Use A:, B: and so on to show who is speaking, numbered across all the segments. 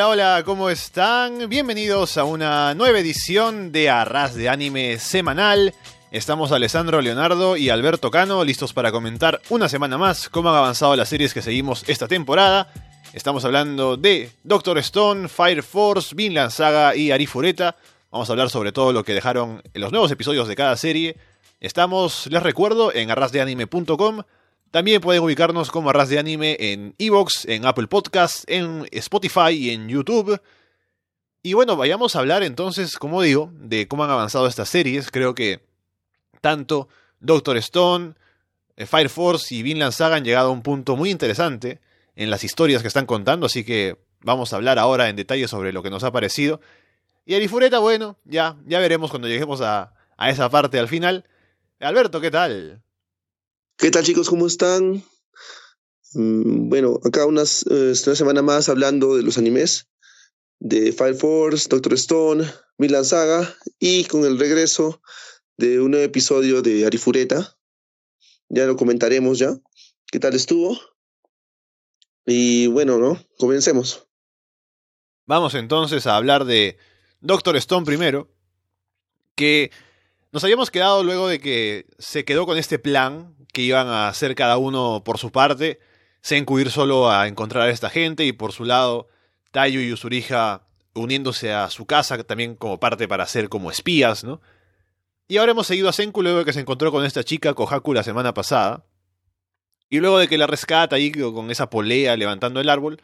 A: Hola, hola, ¿cómo están? Bienvenidos a una nueva edición de Arras de Anime semanal. Estamos Alessandro Leonardo y Alberto Cano listos para comentar una semana más cómo han avanzado las series que seguimos esta temporada. Estamos hablando de Doctor Stone, Fire Force, Vinland Saga y Arifureta. Vamos a hablar sobre todo lo que dejaron en los nuevos episodios de cada serie. Estamos, les recuerdo, en arrasdeanime.com. También pueden ubicarnos como Arras de Anime en Evox, en Apple Podcasts, en Spotify y en YouTube. Y bueno, vayamos a hablar entonces, como digo, de cómo han avanzado estas series. Creo que tanto Doctor Stone, eh, Fire Force y Vinland Saga han llegado a un punto muy interesante en las historias que están contando, así que vamos a hablar ahora en detalle sobre lo que nos ha parecido. Y Arifureta, bueno, ya, ya veremos cuando lleguemos a, a esa parte al final. Alberto, ¿qué tal?
B: ¿Qué tal chicos? ¿Cómo están? Mm, bueno, acá unas, eh, una semana más hablando de los animes de Fire Force, Doctor Stone, Milan Saga y con el regreso de un nuevo episodio de Arifureta. Ya lo comentaremos ya. ¿Qué tal estuvo? Y bueno, ¿no? Comencemos.
A: Vamos entonces a hablar de Doctor Stone primero, que nos habíamos quedado luego de que se quedó con este plan que iban a hacer cada uno por su parte, Senku ir solo a encontrar a esta gente y por su lado Tayo y Usurija uniéndose a su casa también como parte para ser como espías, ¿no? Y ahora hemos seguido a Senku luego de que se encontró con esta chica Kohaku la semana pasada. Y luego de que la rescata ahí con esa polea levantando el árbol,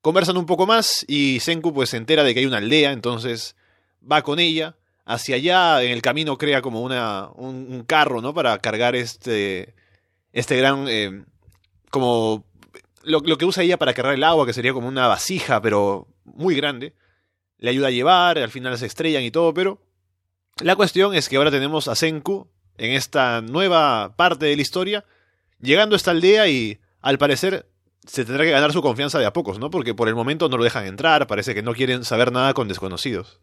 A: conversan un poco más y Senku pues se entera de que hay una aldea, entonces va con ella hacia allá, en el camino crea como una, un, carro, ¿no? Para cargar este, este gran, eh, como lo, lo, que usa ella para cargar el agua, que sería como una vasija, pero muy grande. Le ayuda a llevar, al final se estrellan y todo, pero la cuestión es que ahora tenemos a Senku en esta nueva parte de la historia, llegando a esta aldea y al parecer se tendrá que ganar su confianza de a pocos, ¿no? Porque por el momento no lo dejan entrar, parece que no quieren saber nada con desconocidos.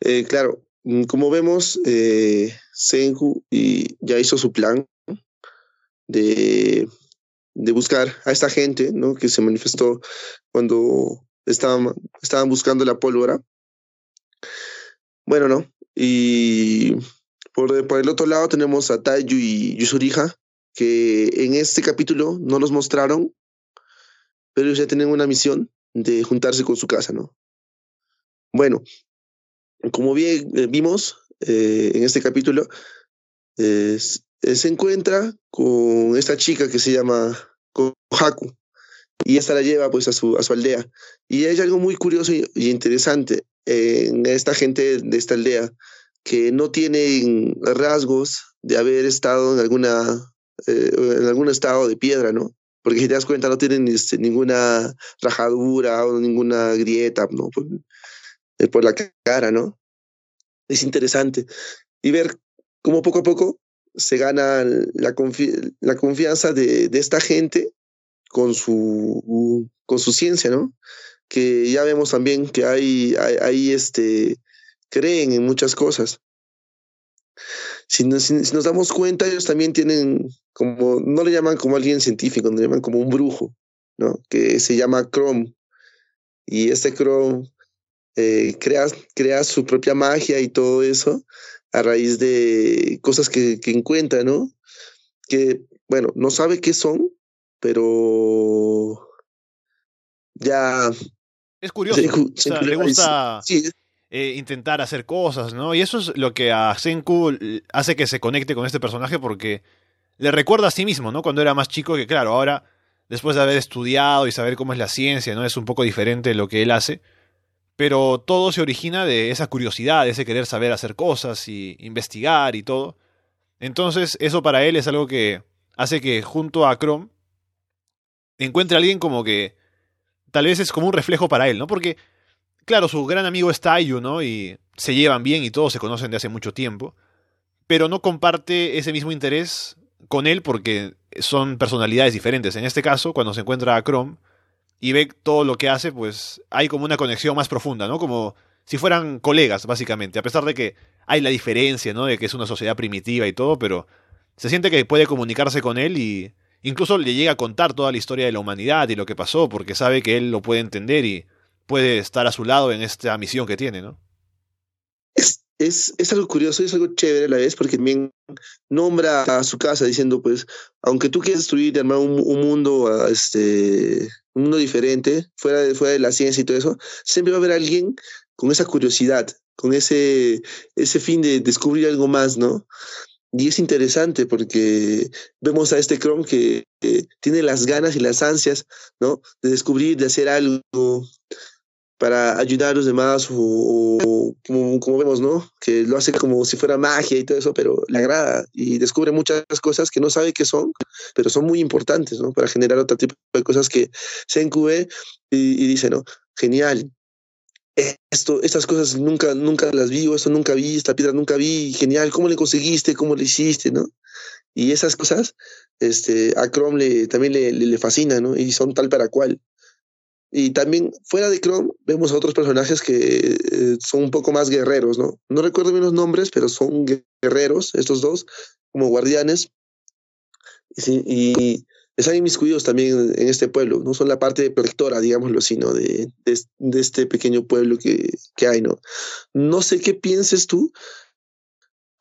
B: Eh, claro, mm, como vemos, eh, Senju y ya hizo su plan de, buscar a esta gente ¿no? que se manifestó cuando estaban, buscando la pólvora. Bueno, ¿no? Y por, el otro lado tenemos a Taiyu y Yusurija, que en este capítulo no los mostraron, pero ya tienen una misión de juntarse con su casa, ¿no? Bueno, como bien eh, vimos eh, en este capítulo, se encuentra con esta chica que se llama Kohaku y esta la lleva pues a su, a su aldea. Y hay algo muy curioso y, interesante en esta gente de esta aldea que no tienen rasgos de haber estado en alguna eh, en algún estado de piedra, ¿no? Porque si te das cuenta no tienen este, ninguna rajadura o ninguna grieta, ¿no? Por la cara, ¿no? Es interesante. Y ver cómo poco a poco se gana la, la confianza de, de, esta gente con su, con su ciencia, ¿no? Que ya vemos también que hay, hay, este, creen en muchas cosas. Si nos, si nos, damos cuenta, ellos también tienen como, no le llaman como alguien científico, le llaman como un brujo, ¿no? Que se llama Chrome. Y este Chrome eh, crea, su propia magia y todo eso a raíz de cosas que, que encuentra, ¿no? Que, bueno, no sabe qué son, pero ya...
A: Es curioso, le gusta eh, intentar hacer cosas, ¿no? Y eso es lo que a Senku hace que se conecte con este personaje porque le recuerda a sí mismo, ¿no? Cuando era más chico, que claro, ahora, después de haber estudiado y saber cómo es la ciencia, ¿no? Es un poco diferente lo que él hace pero todo se origina de esa curiosidad, de ese querer saber hacer cosas y investigar y todo. Entonces, eso para él es algo que hace que junto a Chrome encuentre a alguien como que tal vez es como un reflejo para él, ¿no? Porque, claro, su gran amigo es Taiyu, ¿no? Y se llevan bien y todos se conocen de hace mucho tiempo, pero no comparte ese mismo interés con él porque son personalidades diferentes. En este caso, cuando se encuentra a Chrome, y ve todo lo que hace, pues hay como una conexión más profunda, ¿no? Como si fueran colegas, básicamente, a pesar de que hay la diferencia, ¿no? De que es una sociedad primitiva y todo, pero se siente que puede comunicarse con él y, incluso le llega a contar toda la historia de la humanidad y lo que pasó, porque sabe que él lo puede entender y puede estar a su lado en esta misión que tiene, ¿no?
B: Es, es, es algo curioso, es algo chévere a la vez, porque también nombra a su casa diciendo, pues, aunque tú quieras destruir y armar un, un mundo, este, un mundo diferente, fuera de, fuera de la ciencia y todo eso, siempre va a haber alguien con esa curiosidad, con ese, ese fin de descubrir algo más, ¿no? Y es interesante porque vemos a este Chrome que, que tiene las ganas y las ansias, ¿no? De descubrir, de hacer algo, para ayudar a los demás o, o como, como, vemos, ¿no? Que lo hace como si fuera magia y todo eso, pero le agrada y descubre muchas cosas que no sabe qué son, pero son muy importantes, ¿no? Para generar otro tipo de cosas que se encube y, y dice, ¿no? Genial. Esto, estas cosas nunca, nunca las vi, o esto nunca vi, esta piedra nunca vi, genial, ¿cómo le conseguiste? ¿Cómo le hiciste? ¿no? Y esas cosas, este, a Chrome le, también le, le, le fascina, ¿no? Y son tal para cual. Y también fuera de Chrome vemos a otros personajes que eh, son un poco más guerreros, ¿no? No recuerdo bien los nombres, pero son guerreros, estos dos, como guardianes. Y, y están inmiscuidos también en este pueblo, no son la parte protectora, digámoslo así, ¿no? De, de, de este pequeño pueblo que, que, hay, ¿no? No sé qué pienses tú,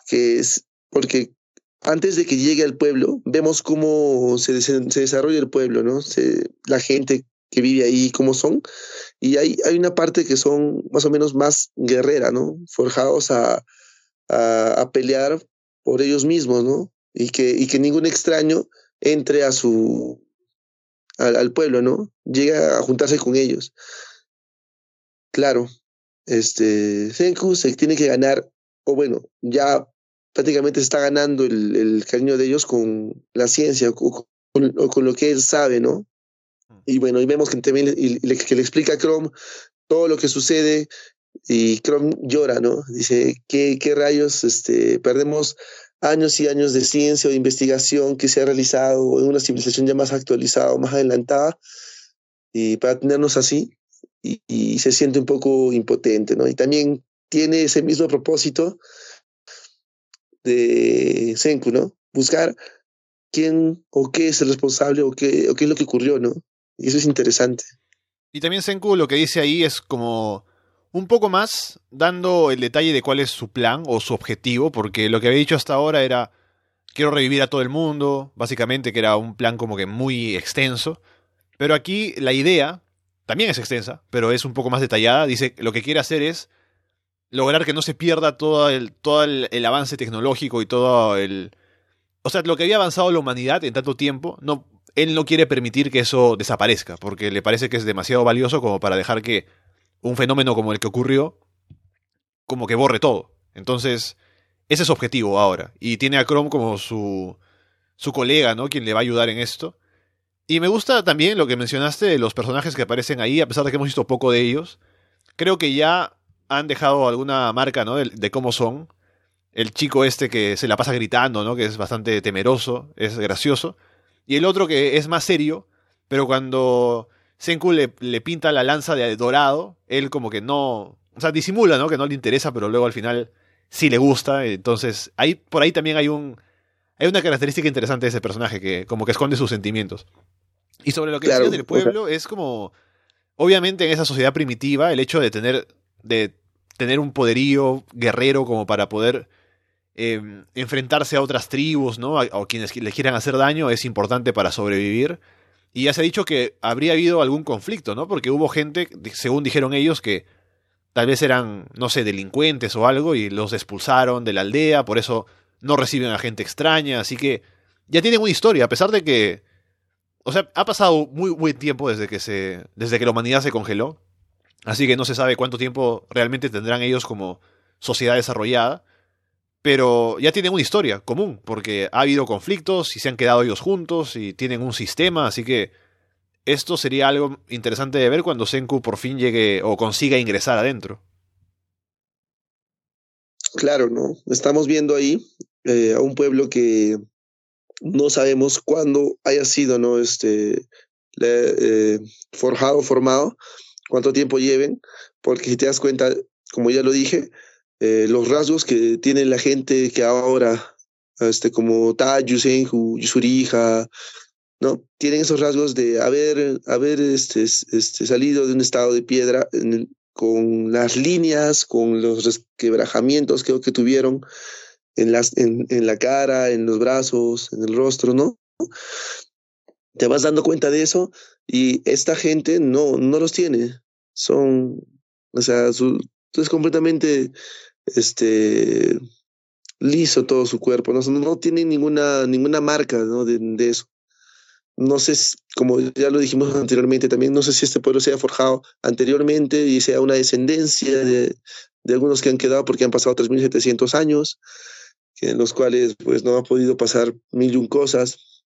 B: que es, porque antes de que llegue al pueblo, vemos cómo se, se, se desarrolla el pueblo, ¿no? Se, la gente que vive ahí, cómo son. Y hay, hay una parte que son más o menos más guerrera, ¿no? Forjados a, a, pelear por ellos mismos, ¿no? Y que, y que ningún extraño entre a su al, al, pueblo, ¿no? Llega a juntarse con ellos. Claro, este Senku se tiene que ganar, o bueno, ya prácticamente está ganando el, el cariño de ellos con la ciencia, o con, o con lo que él sabe, ¿no? Y bueno, y vemos que también le explica a Chrome todo lo que sucede y Chrome llora, ¿no? Dice, ¿qué, qué rayos? Este, perdemos años y años de ciencia o de investigación que se ha realizado en una civilización ya más actualizada o más adelantada y para tenernos así y, y, se siente un poco impotente, ¿no? Y también tiene ese mismo propósito de Senku, ¿no? Buscar quién o qué es el responsable o qué, o qué es lo que ocurrió, ¿no? Y eso es interesante.
A: Y también Senku lo que dice ahí es como un poco más dando el detalle de cuál es su plan o su objetivo, porque lo que había dicho hasta ahora era quiero revivir a todo el mundo, básicamente que era un plan como que muy extenso, pero aquí la idea también es extensa, pero es un poco más detallada, dice lo que quiere hacer es lograr que no se pierda todo el, todo el, avance tecnológico y todo el... O sea, lo que había avanzado la humanidad en tanto tiempo, no, él no quiere permitir que eso desaparezca, porque le parece que es demasiado valioso como para dejar que un fenómeno como el que ocurrió, como que borre todo. Entonces, ese es su objetivo ahora. Y tiene a Chrome como su, su colega, ¿no? Quien le va a ayudar en esto. Y me gusta también lo que mencionaste de los personajes que aparecen ahí, a pesar de que hemos visto poco de ellos. Creo que ya han dejado alguna marca, ¿no? De, de cómo son. El chico este que se la pasa gritando, ¿no? Que es bastante temeroso, es gracioso. Y el otro que es más serio, pero cuando Senku le, le, pinta la lanza de dorado, él como que no, o sea, disimula, ¿no? Que no le interesa, pero luego al final sí le gusta. Entonces, ahí, por ahí también hay un, hay una característica interesante de ese personaje que como que esconde sus sentimientos. Y sobre lo que claro, decía del pueblo, es como, obviamente en esa sociedad primitiva, el hecho de tener, de tener un poderío guerrero como para poder eh, enfrentarse a otras tribus, ¿no? A quienes le quieran hacer daño es importante para sobrevivir. Y ya se ha dicho que habría habido algún conflicto, ¿no? Porque hubo gente, según dijeron ellos, que tal vez eran, no sé, delincuentes o algo y los expulsaron de la aldea, por eso no reciben a gente extraña, así que ya tienen una historia, a pesar de que, o sea, ha pasado muy buen tiempo desde que se, desde que la humanidad se congeló, así que no se sabe cuánto tiempo realmente tendrán ellos como sociedad desarrollada, pero ya tienen una historia común, porque ha habido conflictos y se han quedado ellos juntos y tienen un sistema, así que esto sería algo interesante de ver cuando Senku por fin llegue o consiga ingresar adentro.
B: Claro, ¿no? Estamos viendo ahí eh, a un pueblo que no sabemos cuándo haya sido, ¿no? Este, eh, forjado, formado, cuánto tiempo lleven, porque si te das cuenta, como ya lo dije, eh, los rasgos que tiene la gente que ahora, este, como Tayu, Senju, Yusuriha, ¿no? Tienen esos rasgos de haber, haber este, este, salido de un estado de piedra con las líneas, con los resquebrajamientos que, que tuvieron en, las, en, en la cara, en los brazos, en el rostro, ¿no? Te vas dando cuenta de eso y esta gente no, no los tiene. Son, o sea, es completamente este, liso todo su cuerpo, no, no tiene ninguna, ninguna marca ¿no? de, de eso. No sé, como ya lo dijimos anteriormente, también no sé si este pueblo se ha forjado anteriormente y sea una descendencia de, de algunos que han quedado porque han pasado 3.700 años, en los cuales pues no ha podido pasar mil y un cosas.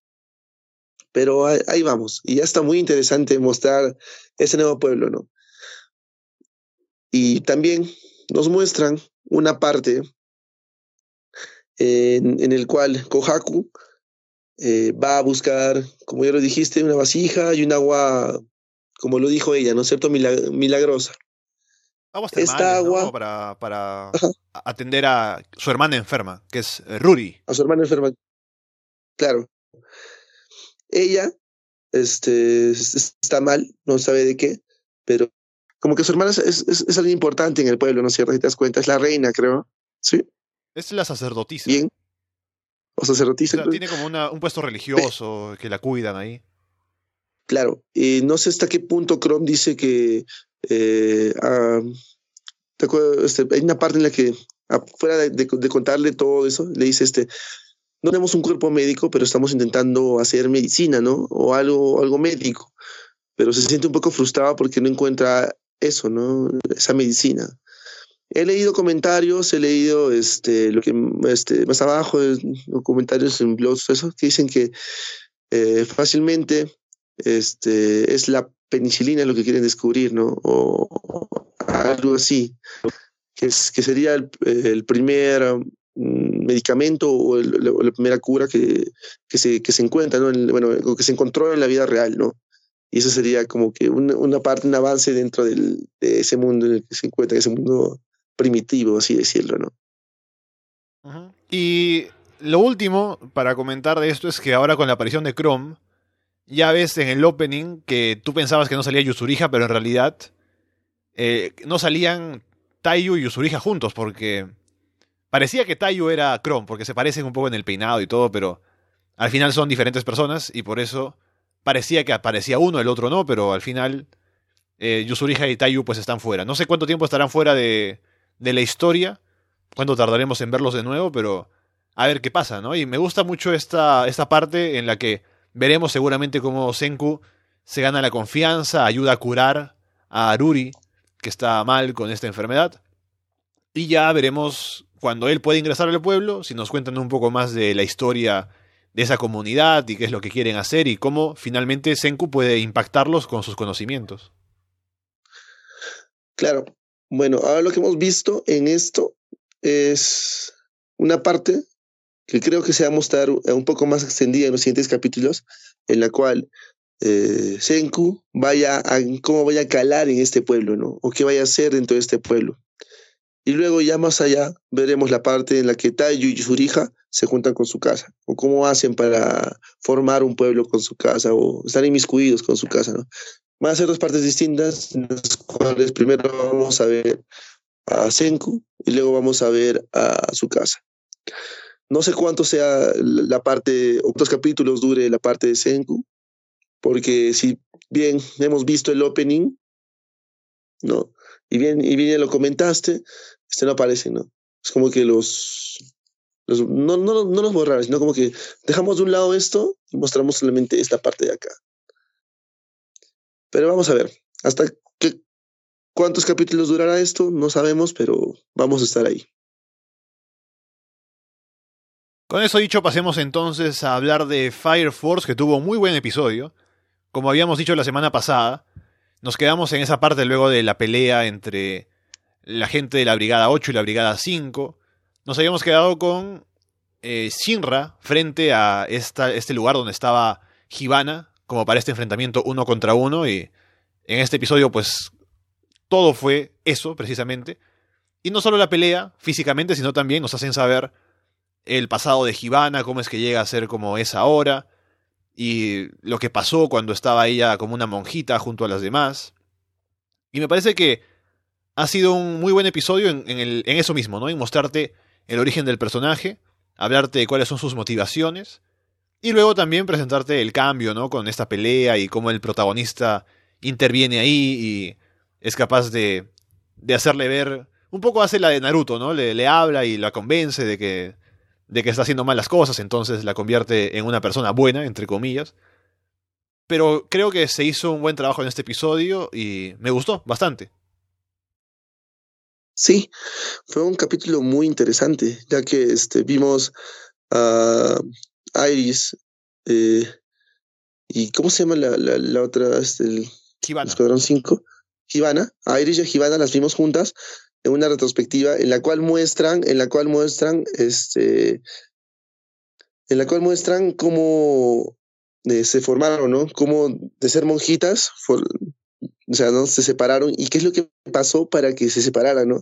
B: Pero ahí, ahí, vamos, y ya está muy interesante mostrar ese nuevo pueblo, ¿no? Y también nos muestran una parte en, en el cual Kohaku eh, va a buscar, como ya lo dijiste, una vasija y un agua, como lo dijo ella, ¿no es cierto? Milag milagrosa.
A: Aguas termales, Esta agua ¿no? para, para atender a su hermana enferma, que es Ruri.
B: A su hermana enferma. Claro. Ella este, está mal, no sabe de qué, pero como que su hermana es, es, es alguien importante en el pueblo, ¿no es cierto? Si te das cuenta, es la reina, creo. Sí.
A: Es la sacerdotisa.
B: Bien. O sacerdotisa.
A: O sea, tiene como una, un puesto religioso que la cuidan ahí.
B: Claro. Eh, no sé hasta qué punto Chrome dice que. Eh, uh, ¿te acuerdas? Este, hay una parte en la que, fuera de, de, de, contarle todo eso, le dice: este, No tenemos un cuerpo médico, pero estamos intentando hacer medicina, ¿no? O algo, algo médico. Pero se siente un poco frustrado porque no encuentra eso, ¿no? Esa medicina. He leído comentarios, he leído este, lo que este, más abajo, comentarios en blogs, eso, que dicen que eh, fácilmente este, es la penicilina lo que quieren descubrir, ¿no? O, algo así, que, es, que sería el, primer um, medicamento o el, la, primera cura que, que, se, que se encuentra, ¿no? En, bueno, que se encontró en la vida real, ¿no? Y eso sería como que una, parte, un avance dentro de ese mundo en el que se encuentra, ese mundo primitivo, así decirlo, ¿no?
A: Y lo último para comentar de esto es que ahora con la aparición de Chrome, ya ves en el opening que tú pensabas que no salía Yusuriha, pero en realidad eh, no salían Taiyu y Yusuriha juntos, porque parecía que Taiyu era Chrome, porque se parecen un poco en el peinado y todo, pero al final son diferentes personas y por eso parecía que aparecía uno, el otro no, pero al final eh, Yusuriha y Taiyu pues están fuera. No sé cuánto tiempo estarán fuera de, de la historia, cuánto tardaremos en verlos de nuevo, pero a ver qué pasa, ¿no? Y me gusta mucho esta, esta parte en la que veremos seguramente cómo Senku se gana la confianza, ayuda a curar a Aruri, que está mal con esta enfermedad. Y ya veremos cuando él puede ingresar al pueblo, si nos cuentan un poco más de la historia de esa comunidad y qué es lo que quieren hacer y cómo finalmente Senku puede impactarlos con sus conocimientos.
B: Claro, bueno, ahora lo que hemos visto en esto es una parte que creo que se va a mostrar un poco más extendida en los siguientes capítulos, en la cual eh, Senku vaya a cómo vaya a calar en este pueblo, ¿no? O qué vaya a hacer dentro de este pueblo. Y luego ya más allá veremos la parte en la que Taiyu y Yurija se juntan con su casa, o cómo hacen para formar un pueblo con su casa, o están inmiscuidos con su casa, ¿no? Van a ser dos partes distintas, en las cuales primero vamos a ver a Senku y luego vamos a ver a su casa. No sé cuánto sea la parte, o cuántos capítulos dure la parte de Senku, porque si bien hemos visto el opening, ¿no? Y bien, y bien lo comentaste, este no aparece, ¿no? Es como que los, los no, no, no los borrar, sino como que dejamos de un lado esto y mostramos solamente esta parte de acá. Pero vamos a ver, hasta qué, cuántos capítulos durará esto, no sabemos, pero vamos a estar ahí.
A: Con eso dicho, pasemos entonces a hablar de Fire Force, que tuvo un muy buen episodio. Como habíamos dicho la semana pasada, nos quedamos en esa parte luego de la pelea entre la gente de la Brigada 8 y la Brigada 5. Nos habíamos quedado con eh, Shinra frente a esta, este lugar donde estaba Hibana, como para este enfrentamiento uno contra uno y en este episodio pues todo fue eso precisamente. Y no solo la pelea físicamente, sino también nos hacen saber el pasado de Hibana, cómo es que llega a ser como es ahora. y lo que pasó cuando estaba ella como una monjita junto a las demás. Y me parece que ha sido un muy buen episodio en, eso mismo, ¿no? En mostrarte el origen del personaje, hablarte de cuáles son sus motivaciones, y luego también presentarte el cambio, ¿no? Con esta pelea y cómo el protagonista interviene ahí y es capaz de, de hacerle ver. Un poco hace la de Naruto, ¿no? Le, le habla y la convence de que, de que está haciendo malas cosas, entonces la convierte en una persona buena, entre comillas. Pero creo que se hizo un buen trabajo en este episodio y me gustó bastante.
B: Sí, fue un capítulo muy interesante, ya que este, vimos a Iris eh, y ¿cómo se llama la, la, otra? Este, el, Escuadrón 5. Givana. A Iris y Givana las vimos juntas en una retrospectiva en la cual muestran, en la cual muestran, este, en la cual muestran cómo eh, se formaron, ¿no? Cómo de ser monjitas o sea, ¿no? Se separaron. ¿Y qué es lo que pasó para que se separaran, no?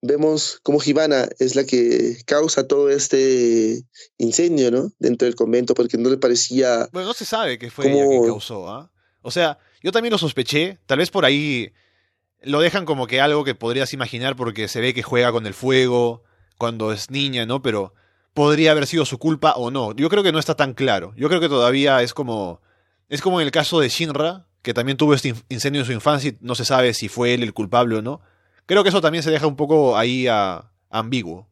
B: Vemos cómo Givana es la que causa todo este incendio, ¿no? Dentro del convento, porque no le parecía...
A: Bueno, no se sabe qué fue ella que causó, ¿ah? O sea, yo también lo sospeché, tal vez por ahí lo dejan como que algo que podrías imaginar porque se ve que juega con el fuego cuando es niña, ¿no? Pero podría haber sido su culpa o no. Yo creo que no está tan claro. Yo creo que todavía es como... Es como en el caso de Shinra, que también tuvo este incendio en su infancia y no se sabe si fue él el culpable o no. Creo que eso también se deja un poco ahí a, ambiguo.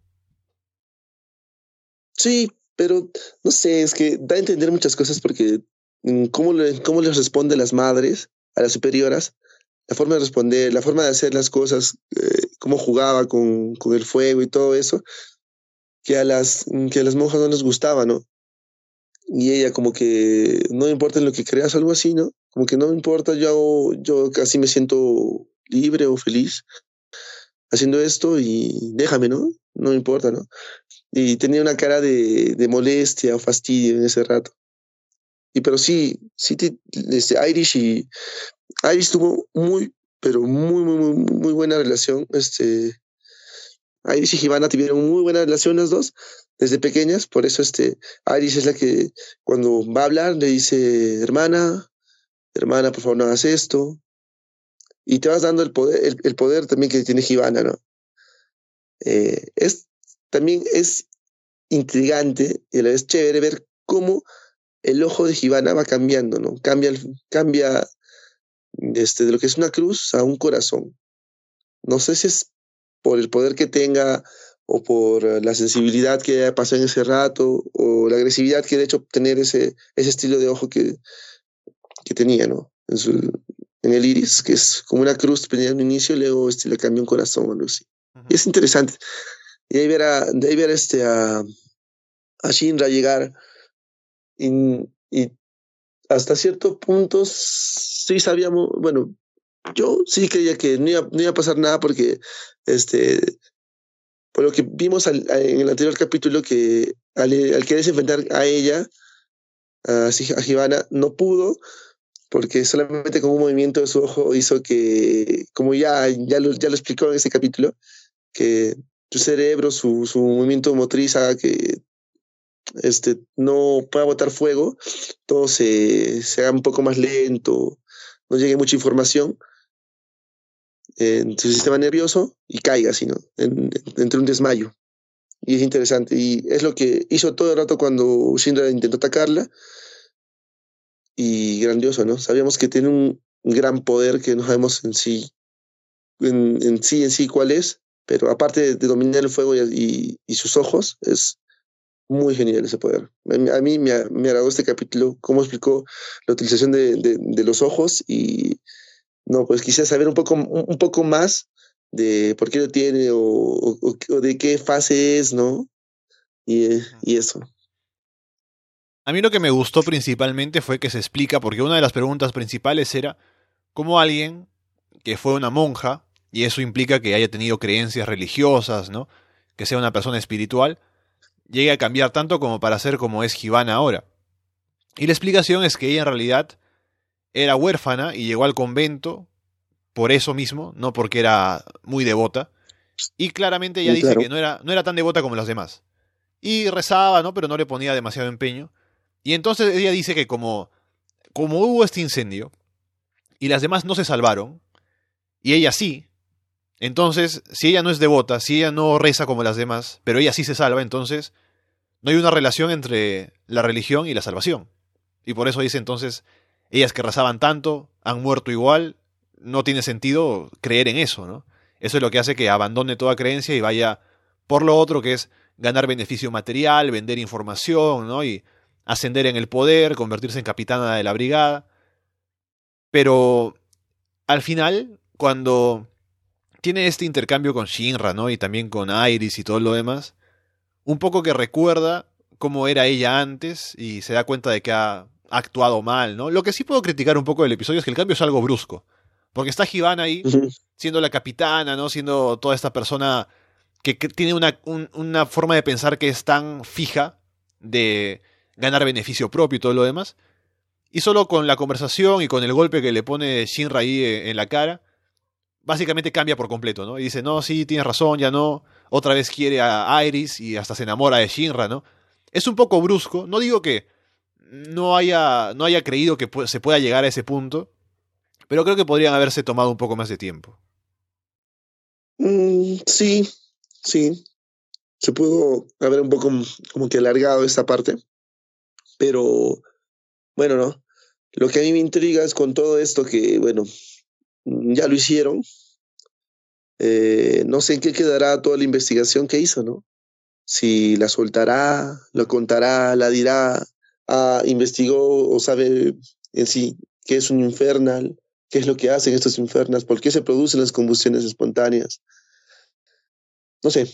B: Sí, pero no sé, es que da a entender muchas cosas porque mm, cómo, cómo les responden las madres a las superioras, la forma de responder, la forma de hacer las cosas, eh, cómo jugaba con, con, el fuego y todo eso, que a las, que a las monjas no les gustaba, ¿no? Y ella como que no importa en lo que creas, algo así, ¿no? como que no me importa, yo yo casi me siento libre o feliz haciendo esto y déjame, ¿no? No me importa, ¿no? Y tenía una cara de, de molestia o fastidio en ese rato. Y pero sí, sí, este, Irish y Irish tuvo muy, pero muy, muy, muy, muy buena relación. Este, Irish y Givana tuvieron muy buena relación las dos desde pequeñas, por eso este, Iris es la que cuando va a hablar le dice, hermana, hermana, por favor, no hagas esto. Y te vas dando el poder, el, poder también que tiene Givana, ¿no? Eh, es, también es intrigante y a la vez chévere ver cómo el ojo de Givana va cambiando, ¿no? Cambia, cambia este, de lo que es una cruz a un corazón. No sé si es por el poder que tenga o por la sensibilidad que pasó en ese rato o la agresividad que de hecho tener ese, ese estilo de ojo que, que tenía, ¿no? En, su, en el iris, que es como una cruz tenía en un inicio, luego este, le cambió un corazón o algo así. Y es interesante. Y ahí ver a, de ahí ver este, a, a Shinra llegar y, y hasta cierto punto sí sabíamos, bueno, yo sí creía que no iba, no iba a pasar nada porque, este, por lo que vimos al, en el anterior capítulo, que al, al querer enfrentar a ella, a, a Givana, no pudo porque solamente con un movimiento de su ojo hizo que, como ya, ya, lo, ya lo explicó en ese capítulo, que su cerebro, su, su movimiento motriz haga que este, no pueda botar fuego, todo se, se haga un poco más lento, no llegue mucha información en su sistema nervioso y caiga, sino en, entre un desmayo. Y es interesante. Y es lo que hizo todo el rato cuando Shinra intentó atacarla y grandioso, ¿no? Sabíamos que tiene un gran poder que no sabemos en sí, en, sí, en sí cuál es, pero aparte de, dominar el fuego y, y, sus ojos, es muy genial ese poder. A mí me, me agradó este capítulo, cómo explicó la utilización de, de, de, los ojos y, no, pues quisiera saber un poco, un poco más de por qué lo tiene o, o, o de qué fase es, ¿no? Y, y eso.
A: A mí lo que me gustó principalmente fue que se explica, porque una de las preguntas principales era cómo alguien que fue una monja, y eso implica que haya tenido creencias religiosas, ¿no? Que sea una persona espiritual, llegue a cambiar tanto como para ser como es Givana ahora. Y la explicación es que ella en realidad era huérfana y llegó al convento por eso mismo, no porque era muy devota. Y claramente ella dice que no era, no era tan devota como las demás. Y rezaba, ¿no? Pero no le ponía demasiado empeño. Y entonces ella dice que como, como hubo este incendio y las demás no se salvaron, y ella sí, entonces, si ella no es devota, si ella no reza como las demás, pero ella sí se salva, entonces no hay una relación entre la religión y la salvación. Y por eso dice entonces, ellas que rezaban tanto han muerto igual, no tiene sentido creer en eso, ¿no? Eso es lo que hace que abandone toda creencia y vaya por lo otro, que es ganar beneficio material, vender información, ¿no? Y ascender en el poder, convertirse en capitana de la brigada. Pero al final, cuando tiene este intercambio con Shinra, ¿no? Y también con Iris y todo lo demás, un poco que recuerda cómo era ella antes y se da cuenta de que ha actuado mal, ¿no? Lo que sí puedo criticar un poco del episodio es que el cambio es algo brusco. Porque está Hibana ahí, siendo la capitana, ¿no? Siendo toda esta persona que, tiene una, una, forma de pensar que es tan fija de ganar beneficio propio y todo lo demás. Y solo con la conversación y con el golpe que le pone Shinra ahí eh, en la cara, básicamente cambia por completo, ¿no? Y dice, no, sí, tienes razón, ya no. Otra vez quiere a Iris y hasta se enamora de Shinra, ¿no? Es un poco brusco. No digo que no haya, no haya creído que se pueda llegar a ese punto, pero creo que podrían haberse tomado un poco más de tiempo.
B: Mm, sí, sí. Se pudo haber un poco como que alargado esta parte. Pero, bueno, ¿no? Lo que a mí me intriga es con todo esto que, bueno, ya lo hicieron. Eh, no sé en qué quedará toda la investigación que hizo, ¿no? Si la soltará, lo contará, la dirá, ah, investigó o sabe en sí qué es un infernal, qué es lo que hacen estos infernals, por qué se producen las combustiones espontáneas. No sé,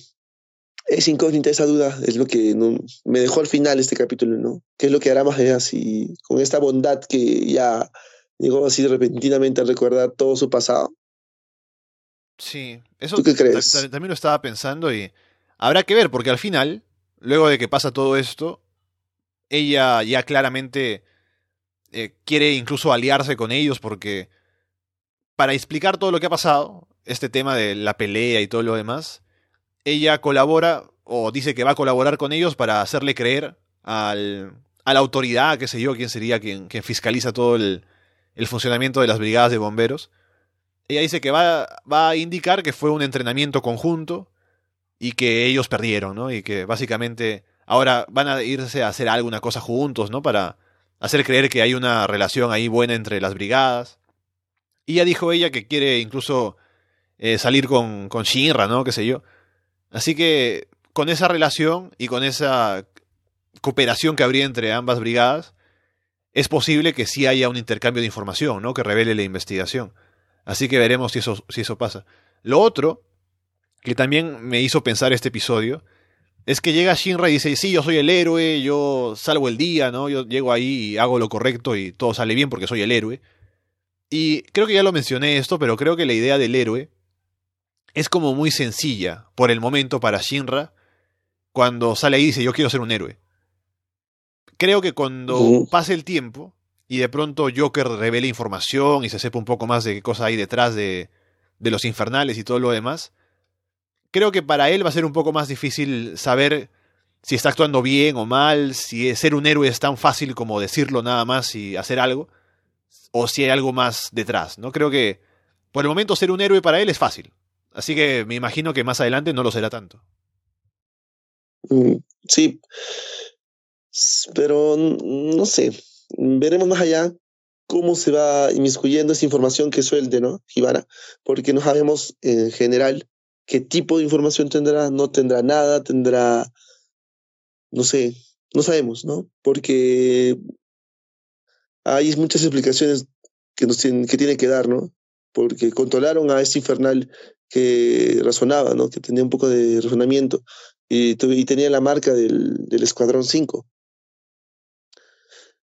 B: es incógnita esa duda, es lo que me dejó al final este capítulo, ¿no? ¿Qué es lo que hará más allá si con esta bondad que ya llegó así repentinamente a recordar todo su pasado?
A: Sí, eso ¿Tú qué crees? También lo estaba pensando y habrá que ver, porque al final, luego de que pasa todo esto, ella ya claramente eh, quiere incluso aliarse con ellos porque para explicar todo lo que ha pasado, este tema de la pelea y todo lo demás, ella colabora o dice que va a colaborar con ellos para hacerle creer al, a la autoridad, qué sé yo, quién sería quien, fiscaliza todo el, el, funcionamiento de las brigadas de bomberos. Ella dice que va, va a indicar que fue un entrenamiento conjunto y que ellos perdieron, ¿no? Y que básicamente ahora van a irse a hacer alguna cosa juntos, ¿no? Para hacer creer que hay una relación ahí buena entre las brigadas. Y ya dijo ella que quiere incluso eh, salir con, con Shinra, ¿no? Qué sé yo. Así que con esa relación y con esa cooperación que habría entre ambas brigadas, es posible que sí haya un intercambio de información, ¿no? Que revele la investigación. Así que veremos si eso, si eso pasa. Lo otro, que también me hizo pensar este episodio, es que llega Shinra y dice, sí, yo soy el héroe, yo salvo el día, ¿no? Yo llego ahí y hago lo correcto y todo sale bien porque soy el héroe. Y creo que ya lo mencioné esto, pero creo que la idea del héroe es como muy sencilla por el momento para Shinra cuando sale ahí y dice yo quiero ser un héroe. Creo que cuando pase el tiempo y de pronto Joker revele información y se sepa un poco más de qué cosa hay detrás de, de los infernales y todo lo demás, creo que para él va a ser un poco más difícil saber si está actuando bien o mal, si ser un héroe es tan fácil como decirlo nada más y hacer algo o si hay algo más detrás, ¿no? Creo que por el momento ser un héroe para él es fácil. Así que me imagino que más adelante no lo será tanto.
B: Mm, sí, pero no sé, veremos más allá cómo se va inmiscuyendo esa información que suelte, ¿no, Gibara? Porque no sabemos en general qué tipo de información tendrá, no tendrá nada, tendrá, no sé, no sabemos, ¿no? Porque hay muchas explicaciones que nos que tiene que dar, ¿no? Porque controlaron a ese infernal que razonaba, ¿no? Que tenía un poco de razonamiento y, y tenía la marca del, del Escuadrón 5.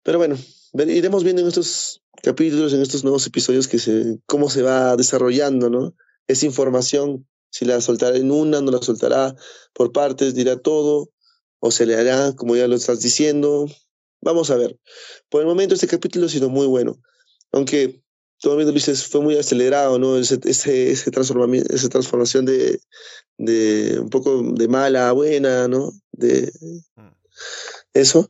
B: Pero bueno, iremos viendo en estos capítulos, en estos nuevos episodios, que cómo se va desarrollando, ¿no? Esa información, si la soltará en una, no la soltará por partes, dirá todo, o se le hará, como ya lo estás diciendo, Vamos a ver. Por el momento este capítulo ha sido muy bueno. Aunque, todo lo dices, fue muy acelerado, ¿no? Ese, ese, ese esa transformación de, de un poco de mala a buena, ¿no? De mm. eso.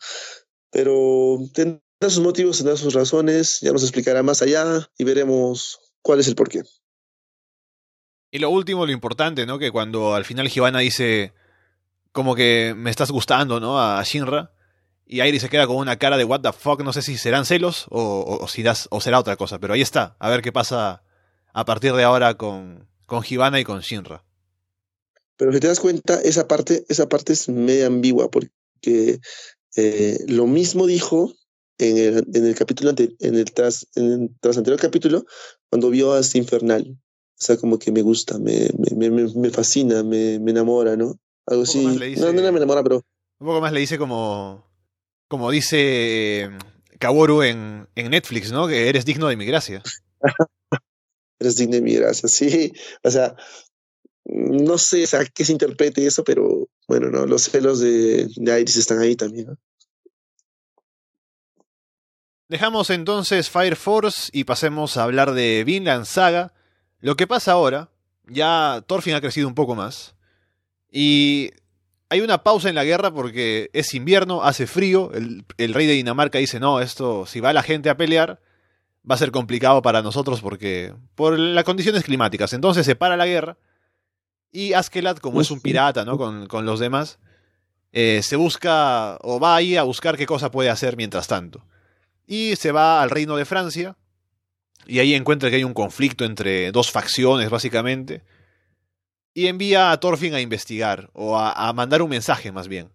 B: Pero tendrá sus motivos, tendrá sus razones, ya nos explicará más allá y veremos cuál es el porqué.
A: Y lo último, lo importante, ¿no? Que cuando al final Givana dice como que me estás gustando, ¿no? A Shinra. Y Airi se queda con una cara de what the fuck, no sé si serán celos o, si será otra cosa, pero ahí está, a ver qué pasa a partir de ahora con, con Hibana y con Shinra.
B: Pero si te das cuenta, esa parte, esa parte es media ambigua, porque eh, lo mismo dijo en el, en el capítulo en el tras, en el tras anterior capítulo, cuando vio a infernal. O sea, como que me gusta, me, me, me, me fascina, me, me enamora, ¿no? Algo así. no, no me enamora, pero.
A: Un poco más le dice como como dice eh, Kaworu en, en, Netflix, ¿no? Que eres digno de mi gracia.
B: eres digno de mi gracia, sí. O sea, no sé a qué se interprete eso, pero bueno, ¿no? Los celos de, de Iris están ahí también, ¿no?
A: Dejamos entonces Fire Force y pasemos a hablar de Vinland Saga. Lo que pasa ahora, ya Thorfinn ha crecido un poco más. Y hay una pausa en la guerra porque es invierno, hace frío, el, rey de Dinamarca dice, no, esto, si va la gente a pelear, va a ser complicado para nosotros porque por las condiciones climáticas. Entonces se para la guerra y Askelat, como es un pirata, ¿no? Con, con los demás, eh, se busca o va ahí a buscar qué cosa puede hacer mientras tanto. Y se va al reino de Francia y ahí encuentra que hay un conflicto entre dos facciones, básicamente y envía a Thorfinn a investigar, o a, mandar un mensaje más bien.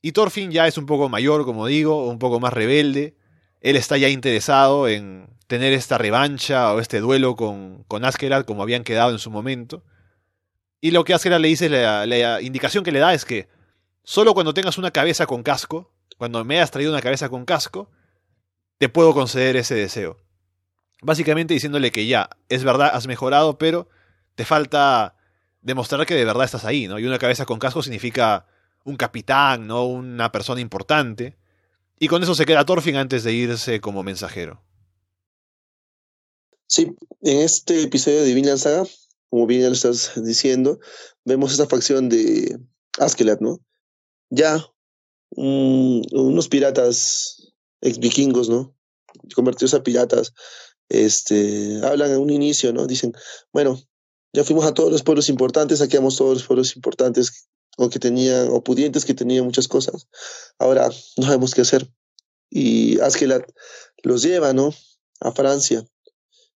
A: Y Thorfinn ya es un poco mayor, como digo, un poco más rebelde. Él está ya interesado en tener esta revancha o este duelo con, con como habían quedado en su momento. Y lo que Askelad le dice, la, la indicación que le da es que solo cuando tengas una cabeza con casco, cuando me hayas traído una cabeza con casco, te puedo conceder ese deseo. Básicamente diciéndole que ya, es verdad, has mejorado, pero te falta demostrar que de verdad estás ahí, ¿no? Y una cabeza con casco significa un capitán, ¿no? Una persona importante. Y con eso se queda Thorfinn antes de irse como mensajero.
B: Sí, en este episodio de Vinland Saga, como bien ya lo estás diciendo, vemos esta facción de Askelat, ¿no? Ya unos piratas ex vikingos, ¿no? Convertidos a piratas, este, hablan en un inicio, ¿no? Dicen, bueno, ya fuimos a todos los pueblos importantes, saqueamos todos los pueblos importantes o que tenían, o pudientes que tenían muchas cosas. Ahora no sabemos qué hacer. Y Askelat los lleva, ¿no? A Francia.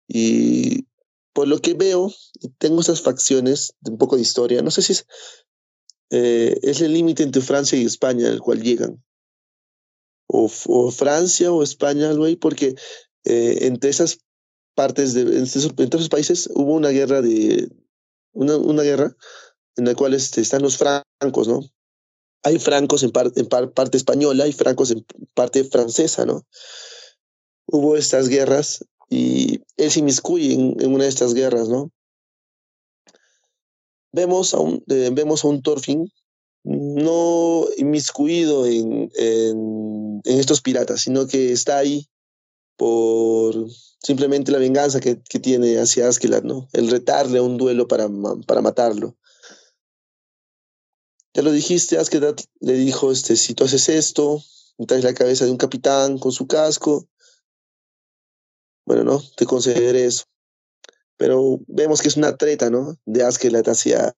B: Y por lo que veo, tengo esas facciones de un poco de historia. No sé si es, eh, el límite entre Francia y España al cual llegan. O, Francia o España, ahí, porque eh, entre esas partes de en esos, países hubo una guerra de una, guerra en la cual este, están los francos, ¿no? Hay francos en, en parte española y francos en parte francesa, ¿no? Hubo estas guerras y él se inmiscuye en, una de estas guerras, ¿no? Vemos a un, eh, vemos a un Thorfinn no inmiscuido en, en, estos piratas, sino que está ahí por simplemente la venganza que, que tiene hacia Askeladd, ¿no? El retarle a un duelo para, para matarlo. Ya lo dijiste, Askeladd le dijo, este, si tú haces esto, traes la cabeza de un capitán con su casco, bueno, ¿no? Te concederé eso. Pero vemos que es una treta, ¿no? De Askeladd hacia,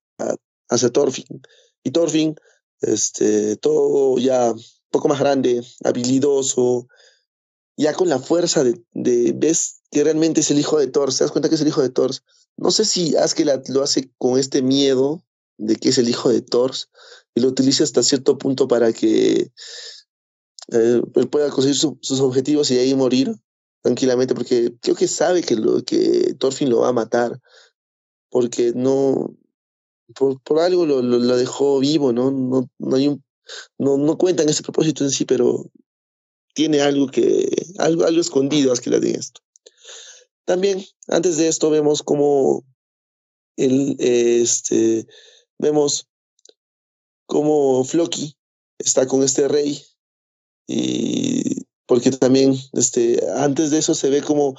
B: hacia Thorfinn. Y Thorfinn, este, todo ya poco más grande, habilidoso, ya con la fuerza de, ves que realmente es el hijo de Thor, te das cuenta que es el hijo de Thor. No sé si Askeladd lo hace con este miedo de que es el hijo de Thor y lo utiliza hasta cierto punto para que eh, él pueda conseguir sus objetivos y ahí morir tranquilamente, porque creo que sabe que, Thorfinn lo va a matar, porque no, por, algo lo, dejó vivo, ¿no? No, no, hay no, no cuentan ese propósito en sí, pero tiene algo que, algo, algo escondido que le diga esto. También, antes de esto, vemos como el, este, vemos como Floki está con este rey y porque también este, antes de eso se ve como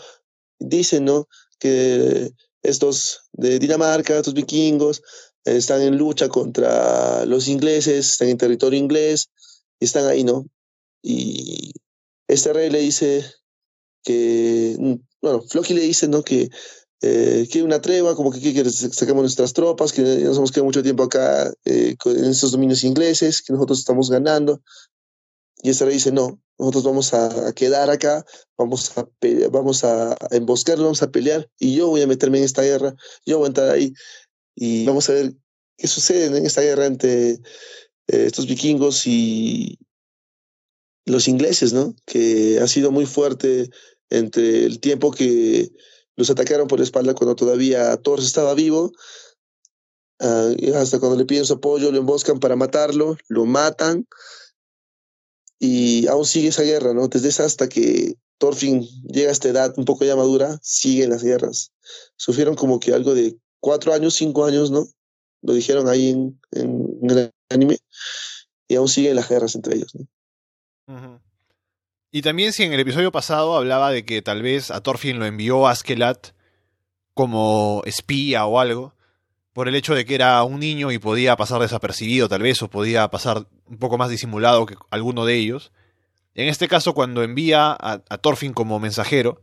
B: dicen, ¿no? Que estos de Dinamarca, estos vikingos, están en lucha contra los ingleses, están en territorio inglés, y están ahí, ¿no? Y este rey le dice que, mm, bueno, Floki le dice, ¿no? Que eh, una tregua, como que, que, sacamos nuestras tropas, que nos hemos quedado mucho tiempo acá eh, en esos dominios ingleses, que nosotros estamos ganando. Y este rey dice, no, nosotros vamos a, quedar acá, vamos a, vamos a emboscarlo, vamos a pelear, y yo voy a meterme en esta guerra, yo voy a entrar ahí, y vamos a ver qué sucede en esta guerra entre eh, estos vikingos y los ingleses, ¿no? Que ha sido muy fuerte entre el tiempo que los atacaron por la espalda cuando todavía Thor estaba vivo. Ah, hasta cuando le piden su apoyo, lo emboscan para matarlo, lo matan. Y aún sigue esa guerra, ¿no? Desde esa hasta que Thorfinn llega a esta edad un poco ya madura, siguen las guerras. Sufrieron como que algo de cuatro años, cinco años, ¿no? Lo dijeron ahí en, el anime. Y aún siguen las guerras entre ellos, ¿no?
A: Y también si en el episodio pasado hablaba de que tal vez a Thorfinn lo envió a Askelat como espía o algo, por el hecho de que era un niño y podía pasar desapercibido tal vez, o podía pasar un poco más disimulado que alguno de ellos. En este caso, cuando envía a, a Thorfinn como mensajero,